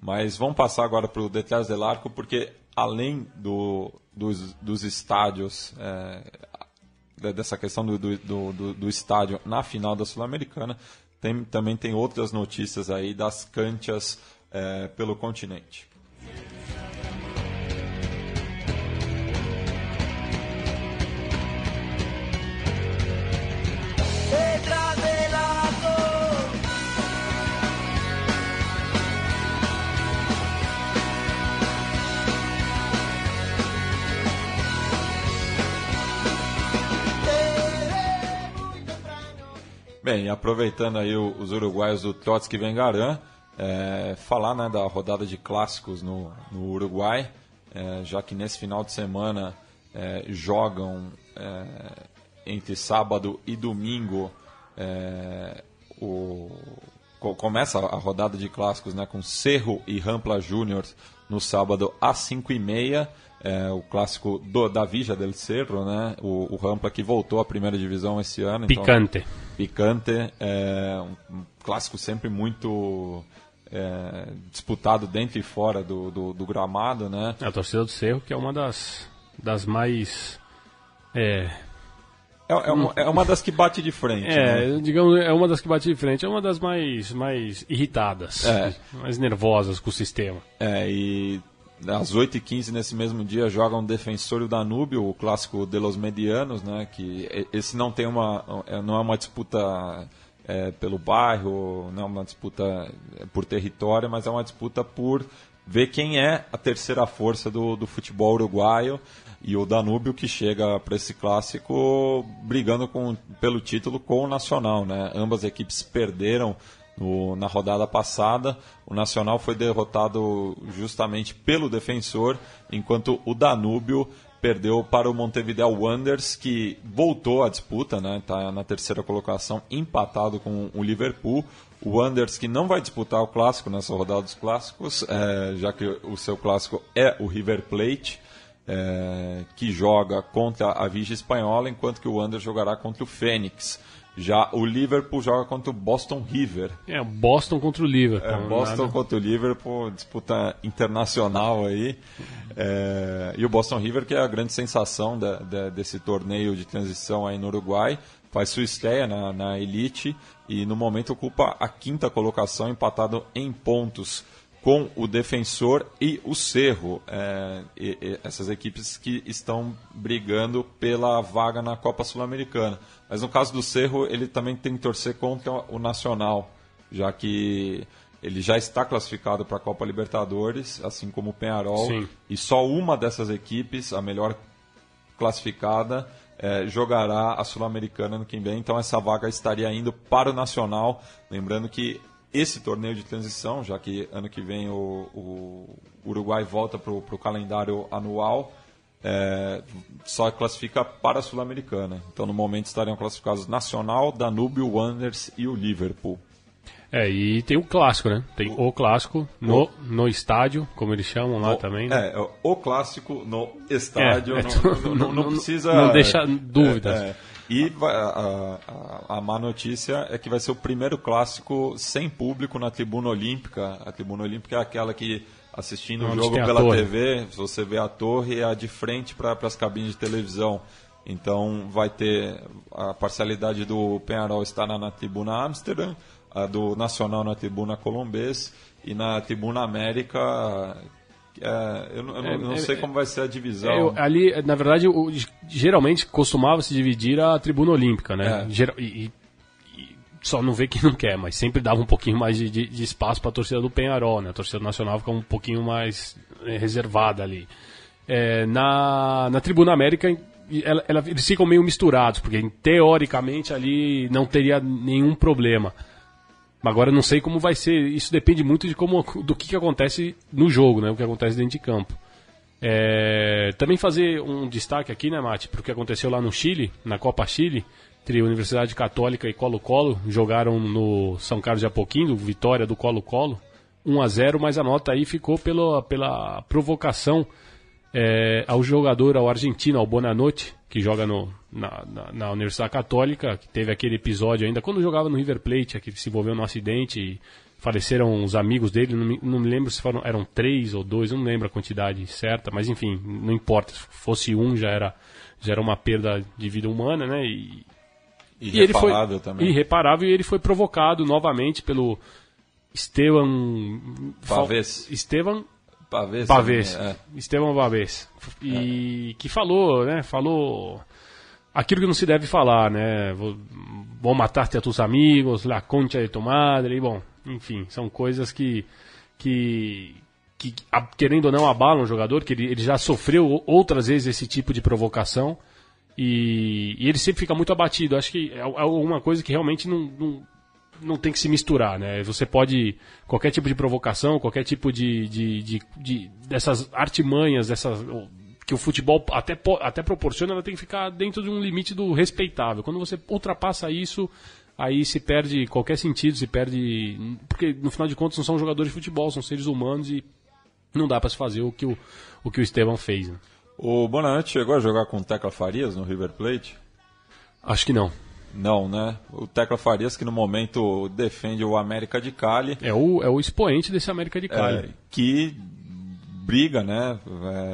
Mas vamos passar agora para o Detrás del Arco, porque além do, dos, dos estádios, é, dessa questão do, do, do, do, estádio na final da Sul-Americana, tem, também tem outras notícias aí das canchas é, pelo continente. Bem, aproveitando aí os uruguaios do Trotsky Vengaran, é, falar né, da rodada de clássicos no, no Uruguai, é, já que nesse final de semana é, jogam é, entre sábado e domingo é, o, começa a rodada de clássicos né, com Cerro e Rampla Júnior no sábado às 5h30 é, o clássico do, da Vija del Cerro, né? O, o Rampla que voltou à primeira divisão esse ano. Então, Picante. Então, picante, é um, clássico sempre muito é, disputado dentro e fora do, do, do, gramado, né? A torcida do Cerro que é uma das, das mais é, é, é, uma, é, uma, das que bate de frente. É, né? digamos, é uma das que bate de frente, é uma das mais, mais irritadas, é. mais nervosas com o sistema. É, e às 8h15 nesse mesmo dia jogam Defensor e o Danúbio, o clássico de los Medianos, né? Que esse não tem uma, é, não é uma disputa é, pelo bairro, não é uma disputa é, por território, mas é uma disputa por ver quem é a terceira força do, do futebol uruguaio e o Danúbio que chega para esse clássico brigando com, pelo título com o Nacional, né? Ambas equipes perderam no, na rodada passada, o Nacional foi derrotado justamente pelo defensor, enquanto o Danúbio perdeu para o Montevideo Wanderers, que voltou à disputa, né? Está na terceira colocação, empatado com o Liverpool. O Wanderers que não vai disputar o clássico nessa rodada dos clássicos, é, já que o seu clássico é o River Plate, é, que joga contra a Vigia Espanhola, enquanto que o Wanderers jogará contra o Fênix. Já o Liverpool joga contra o Boston River. É, Boston contra o Liverpool. É, Boston nada. contra o Liverpool, disputa internacional aí. É, e o Boston River, que é a grande sensação da, da, desse torneio de transição aí no Uruguai, faz sua estreia na, na Elite e no momento ocupa a quinta colocação, empatado em pontos com o Defensor e o Cerro. É, e, e essas equipes que estão brigando pela vaga na Copa Sul-Americana. Mas no caso do Cerro, ele também tem que torcer contra o Nacional, já que ele já está classificado para a Copa Libertadores, assim como o Penharol. Sim. E só uma dessas equipes, a melhor classificada, é, jogará a Sul-Americana no que vem. Então essa vaga estaria indo para o Nacional. Lembrando que esse torneio de transição, já que ano que vem o, o Uruguai volta para o calendário anual, é, só classifica para a Sul-Americana. Então, no momento, estariam classificados Nacional, Danúbio, Wanderers e o Liverpool. É, e tem o clássico, né? Tem o, clássico no, no estádio, como eles chamam lá o, também. Né? É, o clássico no estádio. É, é, não, não, não, não, precisa. Não deixa dúvidas. É, e a, a, a, má notícia é que vai ser o primeiro clássico sem público na tribuna olímpica. A tribuna olímpica é aquela que, assistindo o jogo pela TV, você vê a torre, é a de frente para as cabines de televisão. Então vai ter a parcialidade do Penharol está na, na tribuna Amsterdam a do Nacional na tribuna Colombês e na tribuna América. É, eu, eu, é, não, eu, não, sei como vai ser a divisão. É, ali, na verdade, geralmente costumava se dividir a tribuna olímpica, né? É. Geral, e, e, só não vê quem não quer, mas sempre dava um pouquinho mais de, de, de espaço para a torcida do Penharol, né? A torcida nacional fica um pouquinho mais é, reservada ali. na, na tribuna América ela, ela, eles ficam meio misturados, porque teoricamente ali não teria nenhum problema. Agora não sei como vai ser. Isso depende muito de como, do que, que acontece no jogo, né? O que acontece dentro de campo. É, também fazer um destaque aqui, né, Mate, para o que aconteceu lá no Chile, na Copa Chile, entre Universidade Católica e Colo-Colo, jogaram no São Carlos de Apoquindo, vitória do Colo-Colo, 1 a 0 mas a nota aí ficou pela, pela provocação é, ao jogador, ao argentino, ao Bonanote, que joga no, na, na, na, Universidade Católica, que teve aquele episódio ainda quando jogava no River Plate, que se envolveu num acidente e faleceram os amigos dele, não me, não me lembro se foram, eram três ou dois, não lembro a quantidade certa, mas enfim, não importa, se fosse um já era, já era uma perda de vida humana, né? E, e ele foi também. Irreparável e ele foi provocado novamente pelo Esteban Pavês. Esteban Pavês. Pavês. É. Pavês. E é. que falou, né? Falou aquilo que não se deve falar, né? Vou, vou matar-te a tus amigos, la concha de tu madre, e bom, enfim, são coisas que, que, que querendo ou não, abalam o jogador, que ele, ele já sofreu outras vezes esse tipo de provocação e, e, ele sempre fica muito abatido. Acho que é, é uma coisa que realmente não, não, não, tem que se misturar, né? Você pode, qualquer tipo de provocação, qualquer tipo de, de, de, de dessas artimanhas, dessas que o futebol até, até proporciona, ela tem que ficar dentro de um limite do respeitável. Quando você ultrapassa isso, aí se perde qualquer sentido, se perde. Porque no final de contas não são jogadores de futebol, são seres humanos e não dá para se fazer o que o, o, que o Estevão fez. Né? O Bonanante chegou a jogar com o Tecla Farias no River Plate? Acho que não. Não, né? O Tecla Farias que no momento defende o América de Cali. É o, é o expoente desse América de Cali. É, que briga, né?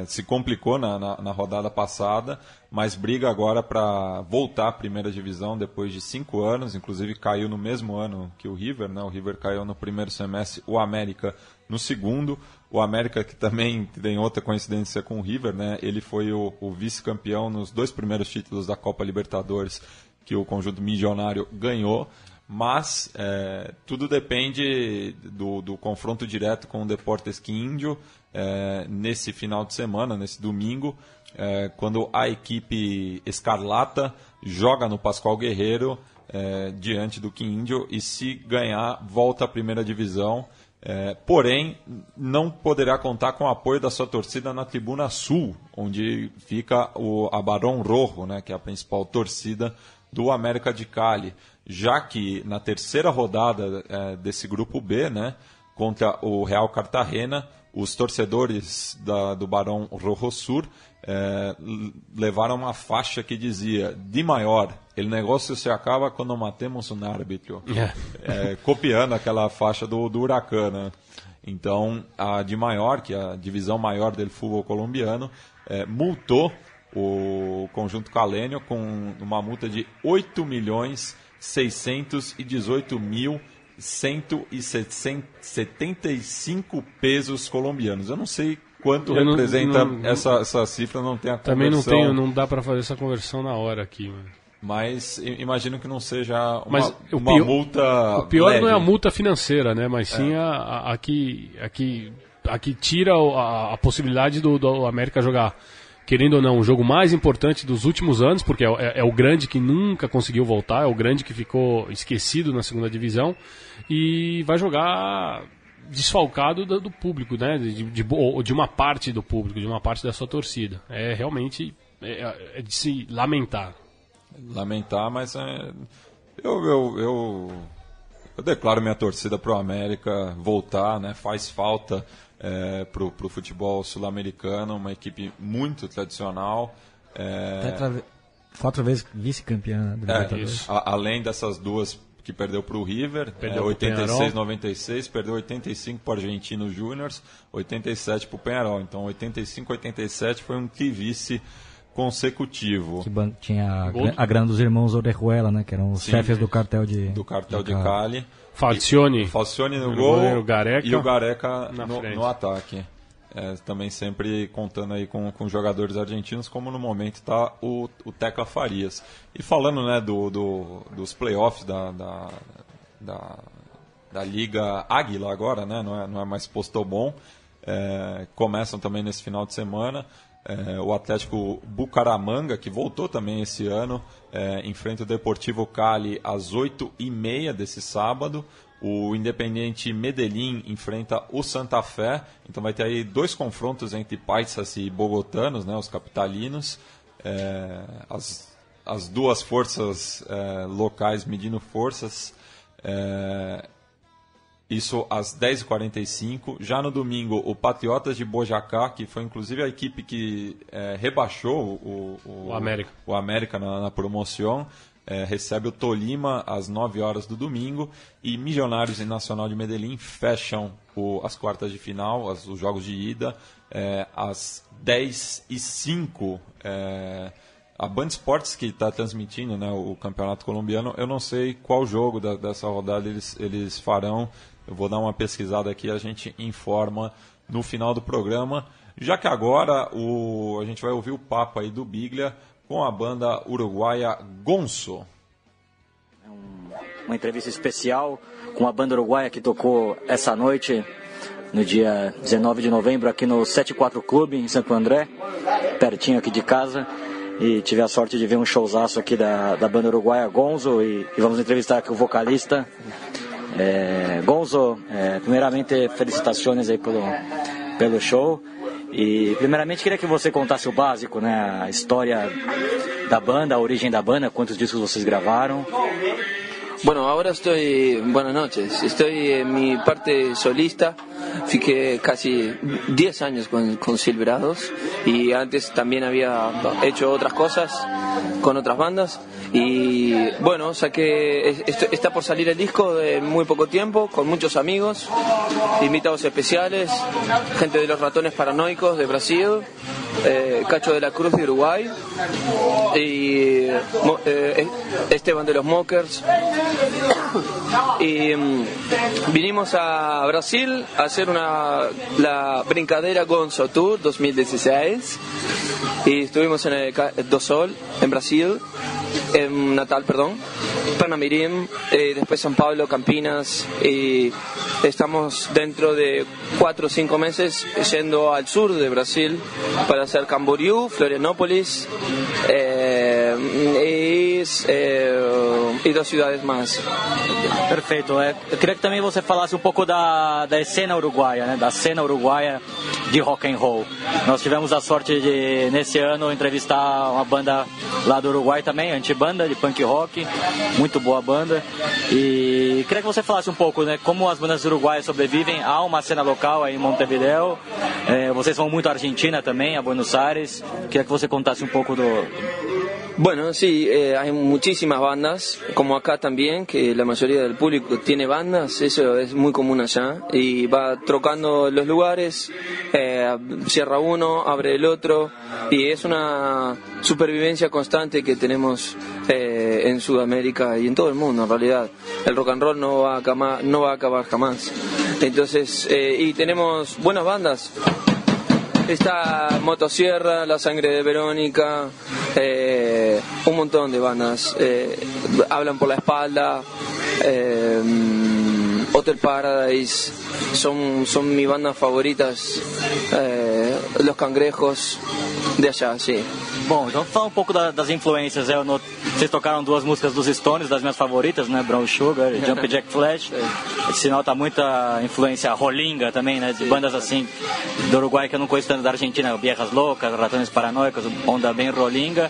É, se complicou na, na, na, rodada passada, mas briga agora para voltar à primeira divisão depois de cinco anos. Inclusive caiu no mesmo ano que o River, né? O River caiu no primeiro semestre, o América no segundo. O América, que também tem outra coincidência com o River, né? Ele foi o, o vice-campeão nos dois primeiros títulos da Copa Libertadores que o conjunto milionário ganhou mas é, tudo depende do, do, confronto direto com o Deportes Quindio é, nesse final de semana, nesse domingo, é, quando a equipe Escarlata joga no Pascoal Guerreiro é, diante do Quindio e se ganhar volta à primeira divisão. É, porém, não poderá contar com o apoio da sua torcida na Tribuna Sul, onde fica o, a Barão Rojo, né, que é a principal torcida do América de Cali. Já que na terceira rodada é, desse grupo B, né, contra o Real Cartagena, os torcedores da, do Barão Rojo Sur é, levaram uma faixa que dizia de maior, o negócio se acaba quando matemos um árbitro, é, copiando aquela faixa do, do Huracan. Né? Então, a de maior, que é a divisão maior do futebol colombiano, é, multou o conjunto calênio com uma multa de 8 milhões 618.175 pesos colombianos. Eu não sei quanto Eu representa não, não, essa, essa cifra, não tem a conversão. Também não tenho, não dá para fazer essa conversão na hora aqui, mano. Mas imagino que não seja uma, Mas o uma pior, multa. O pior leve. não é a multa financeira, né? Mas sim é. a, a, a, que, a, que, a que tira a, a possibilidade do, do América jogar querendo ou não, o jogo mais importante dos últimos anos, porque é, é, é, o grande que nunca conseguiu voltar, é o grande que ficou esquecido na segunda divisão, e vai jogar desfalcado do, do público, né? De, de, de, uma parte do público, de uma parte da sua torcida. É realmente é, é de se lamentar. Lamentar, mas é, eu, eu, eu, eu, declaro minha torcida para o América voltar, né? Faz falta é, para o futebol sul-americano, uma equipe muito tradicional. É... Quatro vezes vice-campeã do é, Além dessas duas que perdeu para o River, perdeu é, 86, 96, perdeu 85 para o Argentino Júnior, 87 para o Penharol. Então 85, 87 foi um vice consecutivo. Que tinha a, a grana dos irmãos Orejuela, né, que eram os Sim, chefes do cartel de do cartel de, de Cali. Falcione. Falcione no gol Gareca, e o Gareca no, no, ataque. É, também sempre contando aí com, com jogadores argentinos, como no momento está o, o Tecla Farias. E falando né, do, do dos playoffs da, da, da, da, Liga Águila agora, né, não, é, não é mais Postobon, é, começam também nesse final de semana. É, o Atlético Bucaramanga, que voltou também esse ano, é, enfrenta o Deportivo Cali às 8h30 desse sábado. O Independiente Medellín enfrenta o Santa Fé, então vai ter aí dois confrontos entre paisas e bogotanos, né, os capitalinos. É, as, as duas forças é, locais medindo forças. É, isso às 10h45. Já no domingo, o Patriotas de Bojacá, que foi inclusive a equipe que é, rebaixou o, o, o, América, o América na, na promoção, é, recebe o Tolima às 9 horas do domingo e Milionários e Nacional de Medellín fecham o, as quartas de final, as, os jogos de ida, é, às 10 e 05 é, a Band Esportes que está transmitindo né, o campeonato colombiano, eu não sei qual jogo da, dessa rodada eles, eles farão. Eu vou dar uma pesquisada aqui, a gente informa no final do programa. Já que agora o, a gente vai ouvir o papo aí do Biglia com a banda uruguaia Gonço. É uma entrevista especial com a banda uruguaia que tocou essa noite, no dia 19 de novembro, aqui no 74 Clube, em Santo André, pertinho aqui de casa. E tive a sorte de ver um showzaço aqui da, da banda uruguaia Gonzo e, e vamos entrevistar aqui o vocalista. É, Gonzo, é, primeiramente felicitações aí pelo, pelo show. E primeiramente queria que você contasse o básico, né? A história da banda, a origem da banda, quantos discos vocês gravaram. Bueno, ahora estoy, buenas noches, estoy en mi parte solista, fiqué casi 10 años con, con Silverados y antes también había hecho otras cosas con otras bandas y bueno, saqué, está por salir el disco de muy poco tiempo, con muchos amigos, invitados especiales, gente de los ratones paranoicos de Brasil, eh, Cacho de la Cruz de Uruguay y eh, Esteban de los Mokers. Y mm, vinimos a Brasil a hacer una, la brincadera Gonzo Tour 2016 y estuvimos en el Do Sol, en Brasil, en Natal, perdón, Panamirim, eh, después San Pablo, Campinas y estamos dentro de cuatro o cinco meses yendo al sur de Brasil para hacer Camboriú, Florianópolis eh, y, eh, y dos cidades mais. Perfeito. É, eu queria que também você falasse um pouco da, da cena uruguaia, né? da cena uruguaia de rock and roll. Nós tivemos a sorte de, nesse ano, entrevistar uma banda lá do Uruguai também, antibanda de punk rock, muito boa banda. E queria que você falasse um pouco, né, como as bandas uruguaias sobrevivem. Há uma cena local aí em Montevideo. É, vocês vão muito à Argentina também, a Buenos Aires. Queria que você contasse um pouco do, Bueno, sí, eh, hay muchísimas bandas, como acá también, que la mayoría del público tiene bandas, eso es muy común allá, y va trocando los lugares, eh, cierra uno, abre el otro, y es una supervivencia constante que tenemos eh, en Sudamérica y en todo el mundo en realidad. El rock and roll no va a acabar, no va a acabar jamás. Entonces, y tenemos buenas bandas. Está Motosierra, La Sangre de Verónica, eh, un montón de bandas. Eh, hablan por la espalda, eh, Hotel Paradise, son, son mis bandas favoritas. Los Cangrejos, de sí. Bom, então fala um pouco da- das influências. Eu not- Vocês tocaram duas músicas dos Stones, das minhas favoritas, né? Brown Sugar e Jump Jack Flash. Se nota muita influência rolinga também, né? De bandas assim do Uruguai que eu não conheço tanto da Argentina, Viejas Loucas, Ratones Paranoicos, onda bem rolinga.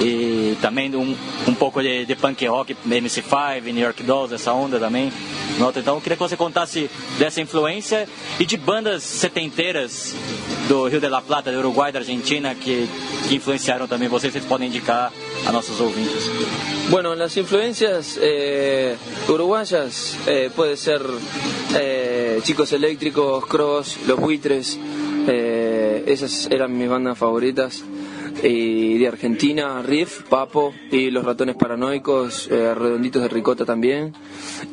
E também um, um pouco de, de punk rock, MC5, New York Dolls, essa onda também. Nota. Então eu queria que você contasse dessa influência e de bandas setenteiras do Rio de la Plata, do Uruguai, da Argentina, que, que influenciaram também vocês, podem indicar a nossos ouvintes. Bueno, las influencias eh, uruguayas eh, ser eh, Chicos Eléctricos, Cross, Los Buitres, eh, esas eran mis bandas favoritas. Y de Argentina, Riff, Papo y Los Ratones Paranoicos, eh, Redonditos de Ricota también.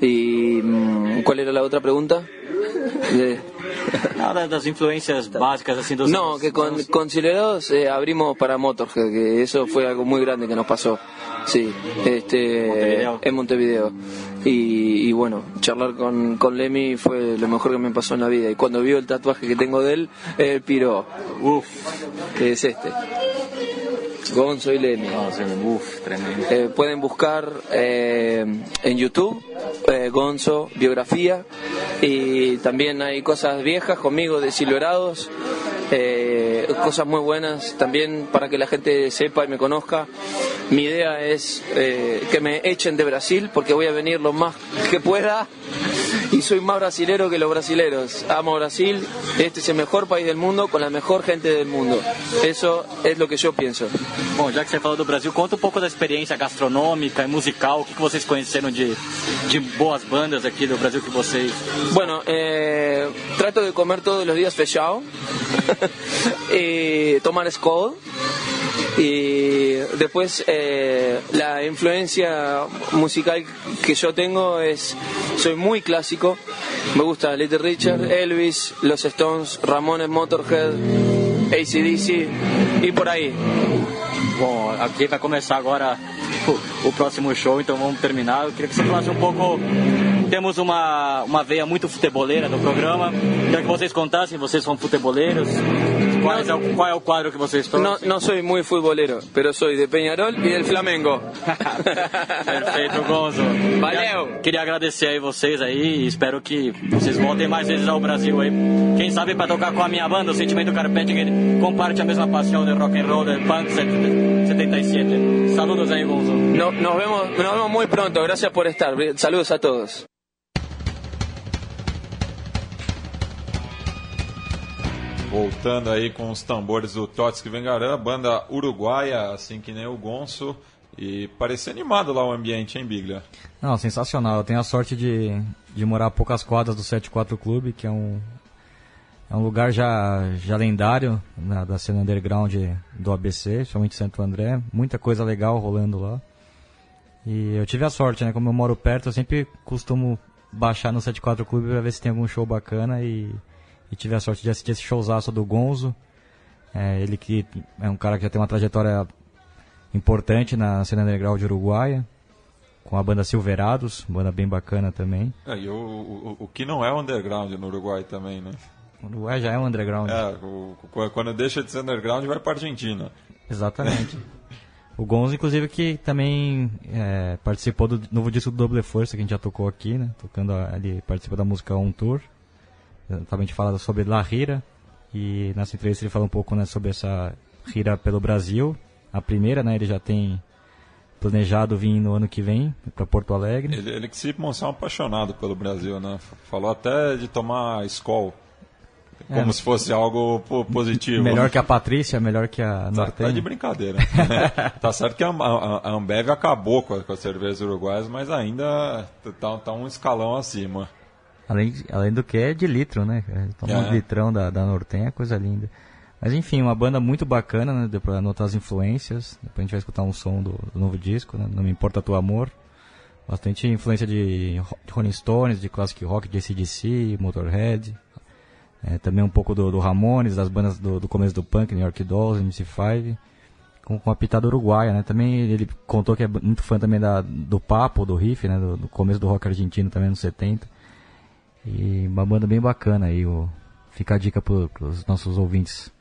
¿Y mm, cuál era la otra pregunta? De- Nada das influências básicas assim dos No, que con, con Silverados, eh, abrimos para Motorhead, que eso fue algo muy grande que nos pasó. Sí, este, Montevideo. en Montevideo. Y, y bueno, charlar con, con Lemmy fue lo mejor que me pasó en la vida. Y cuando vio el tatuaje que tengo de él, él piró. Uf, que es este. Gonzo y Lemmy. Uf, tremendo. Eh, pueden buscar eh, en YouTube eh, Gonzo biografía y también hay cosas viejas conmigo de Silverados, eh, cosas muy buenas también para que la gente sepa y me conozca. Mi idea es eh, que me echen de Brasil porque voy a venir lo más que pueda y soy más brasilero que los brasileros. Amo Brasil, este es el mejor país del mundo con la mejor gente del mundo. Eso es lo que yo pienso. Bom, já que você falou do Brasil, conta um pouco da experiência gastronômica e musical, o que, que vocês conheceram de, de boas bandas aqui do Brasil que vocês... Bueno, eh, trato de comer todos los días fechado, y tomar Skoll y después eh, la influencia musical que yo tengo es, soy muy clásico, me gusta Little Richard, Elvis, Los Stones, Ramones, Motorhead, ACDC y por ahí. Bom, aqui vai começar agora o, o próximo show, então vamos terminar. Eu queria que você falasse um pouco. Temos uma, uma veia muito futeboleira no programa. Queria que vocês contassem, vocês são futeboleiros. Quais é o, qual é o quadro que vocês No, no soy muy futbolero, pero soy de Peñarol y del Flamengo. Perfeito, Gonzo. Valeu. Queria, agradecer aí vocês aí espero que vocês voltem mais vezes ao Brasil aí. Quem sabe para tocar com a minha banda, o Sentimento Carpete, que comparte a mesma paixão de rock and roll, de punk 77. Saludos aí, Gonzo. No- nos, vemos, nos vemos muy pronto, gracias por estar. Saludos a todos. Voltando aí com os tambores do Totsky Vengarã, banda uruguaia, assim que nem o Gonço. E parecia animado lá o ambiente, hein, Biglia? Não, sensacional. Eu tenho a sorte de, de morar a poucas quadras do 74 Clube, que é um, é um lugar já, já lendário na, da cena underground do ABC, principalmente Santo André. Muita coisa legal rolando lá. E eu tive a sorte, né? Como eu moro perto, eu sempre costumo baixar no 74 Clube pra ver se tem algum show bacana e, e tive a sorte de assistir esse showzaço do Gonzo. É, ele que é um cara que já tem uma trajetória importante na cena underground uruguaia com a banda Silverados, banda bem bacana também. É, e o, o, o que não é underground no Uruguai também, né? O Uruguai já é um underground. É, o- quando deixa de ser underground vai pra Argentina. Exatamente. o Gonzo, inclusive, que também é, participou do novo disco do Double Força, que a gente já tocou aqui, né? Tocando, a- ele participa da música On Tour. Também a gente fala sobre La Rira. E nessa entrevista ele fala um pouco né, sobre essa Rira pelo Brasil. A primeira, né? Ele já tem planejado vir no ano que vem para Porto Alegre. Ele, ele que se mostrou um apaixonado pelo Brasil, né? Falou até de tomar escol. Como É. se fosse algo po- positivo. Melhor que a Patrícia, melhor que a Tá, tá Nortenha. de brincadeira. tá certo que a, a- a Ambev acabou com, a- com as cervejas uruguaias, mas ainda tá, tá um escalão acima. Além, além do que é de litro, né? Toma É. um litrão da, da Nortenha, coisa linda. Mas enfim, uma banda muito bacana, né? Deu pra anotar as influências. Depois a gente vai escutar um som do, do novo disco, né? Não Me Importa Tu Amor. Bastante influência de de Rolling Stones, de Classic Rock, de ACDC, Motorhead. É, também um pouco do, do Ramones, das bandas do, do começo do punk, New York Dolls, MC5. Com, com a pitada uruguaia, né? Também ele contou que é muito fã também da, do papo, do riff, né? Do, do começo do rock argentino também nos 70. E uma banda bem bacana aí, o... fica a dica para os nossos ouvintes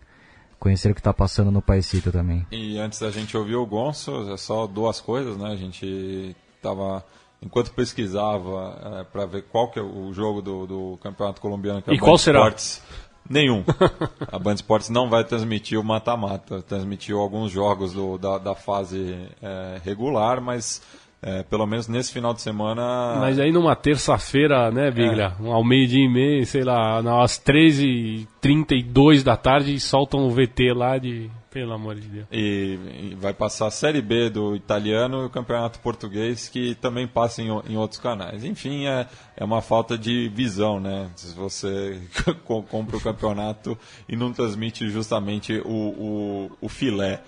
conhecer o que está passando no Paisito também. E antes da gente ouvir o Gonçalo, é só duas coisas, né? A gente estava enquanto pesquisava é, para ver qual que é o jogo do, do campeonato colombiano que é e qual será? Sports, nenhum. a Band Sports não vai transmitir o mata-mata, transmitiu alguns jogos do, da, da fase é, regular, mas é, pelo menos nesse final de semana. Mas aí numa terça-feira, né, Biglia? É. Ao meio-dia e meio, sei lá, às 13h32 da tarde, soltam o VT lá de pelo amor de Deus. E, vai passar a Série B do italiano e o Campeonato Português, que também passa em, em outros canais. Enfim, é, é uma falta de visão, né? Se você compra o campeonato e não transmite justamente o, o, o filé.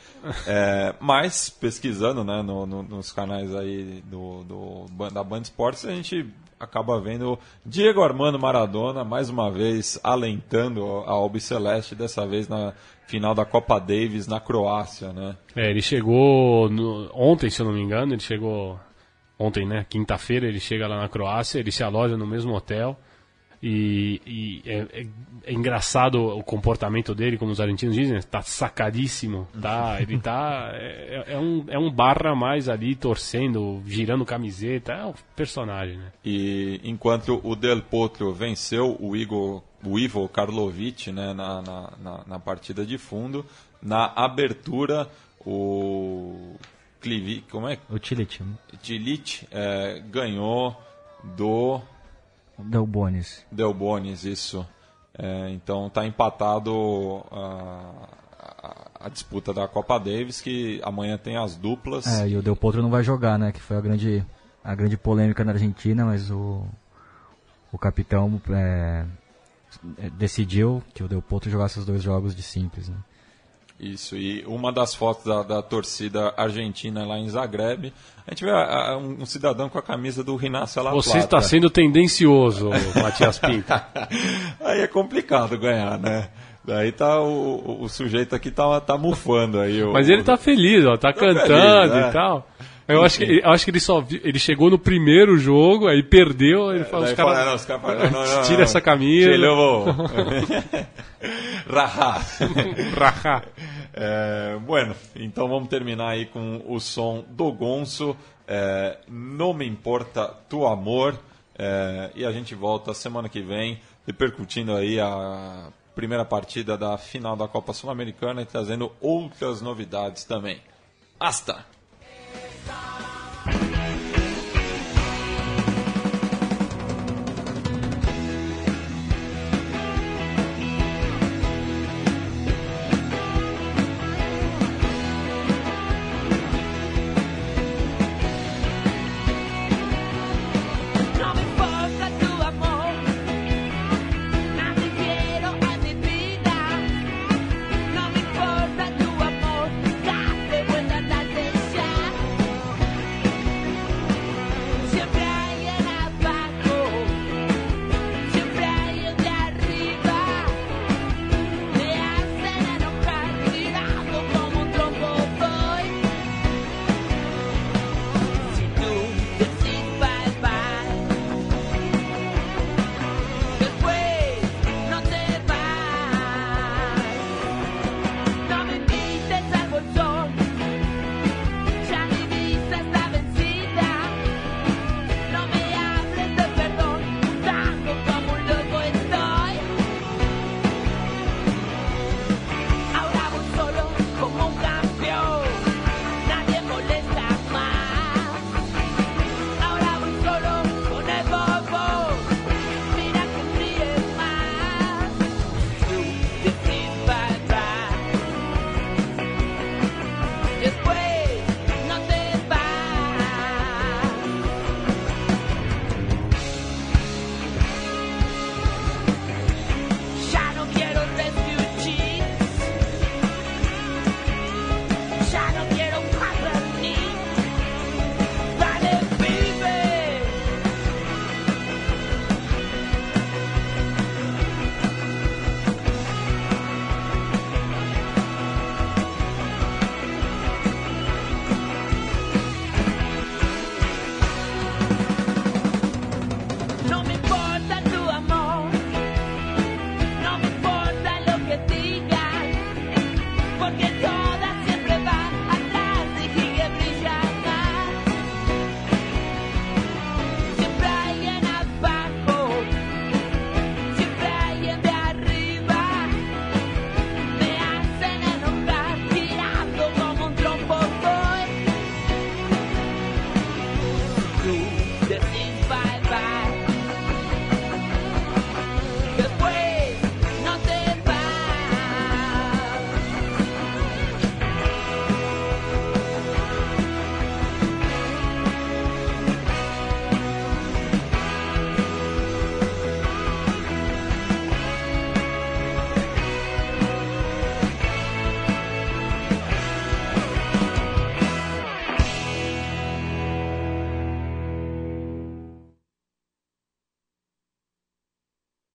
É, mas, pesquisando né, no, no, nos canais aí do, do, da Band Esportes, a gente acaba vendo Diego Armando Maradona, mais uma vez, alentando a Albi Celeste, dessa vez na final da Copa Davis na Croácia, né? É, ele chegou no, ontem, se eu não me engano, ele chegou ontem, né? Quinta-feira ele chega lá na Croácia, ele se aloja no mesmo hotel. E, e é, é, é, engraçado o comportamento dele, como os argentinos dizem, está sacadíssimo. Tá, ele tá. É, é, um, é um barra mais ali, torcendo, girando camiseta. É um personagem, né? E enquanto o Del Potro venceu o Igor o Ivo Karlovic né, na, na, na, na partida de fundo, na abertura o Clivi, como é? O Tilic. Tilic é, ganhou do Del Bonis. Del Bonis, isso. É, então está empatado a, a, a, disputa da Copa Davis, que amanhã tem as duplas. É, e o Del Potro não vai jogar, né? Que foi a grande, a grande polêmica na Argentina, mas o, o capitão é, decidiu que o Del Potro jogasse os dois jogos de simples. Né? Isso, e uma das fotos da, da, torcida argentina lá em Zagreb, a gente vê a, a, um, um, cidadão com a camisa do Rinácio La Você está sendo tendencioso, Matias Pinto. aí é complicado ganhar, né? Daí tá o, o, sujeito aqui tá, tá mufando aí. O, Mas ele tá feliz, ó, tá, tá cantando feliz, e é. tal. Eu acho, que, eu acho que ele só ele chegou no primeiro jogo, aí perdeu, ele falou, os caras, cara, tira essa camisa. Tira, eu vou. Raha. Raha. É, bueno, então vamos terminar aí com o som do Gonço, é, Não Me Importa Tu Amor, é, e a gente volta semana que vem, repercutindo aí a primeira partida da final da Copa Sul-Americana e trazendo outras novidades também. Hasta! Sara.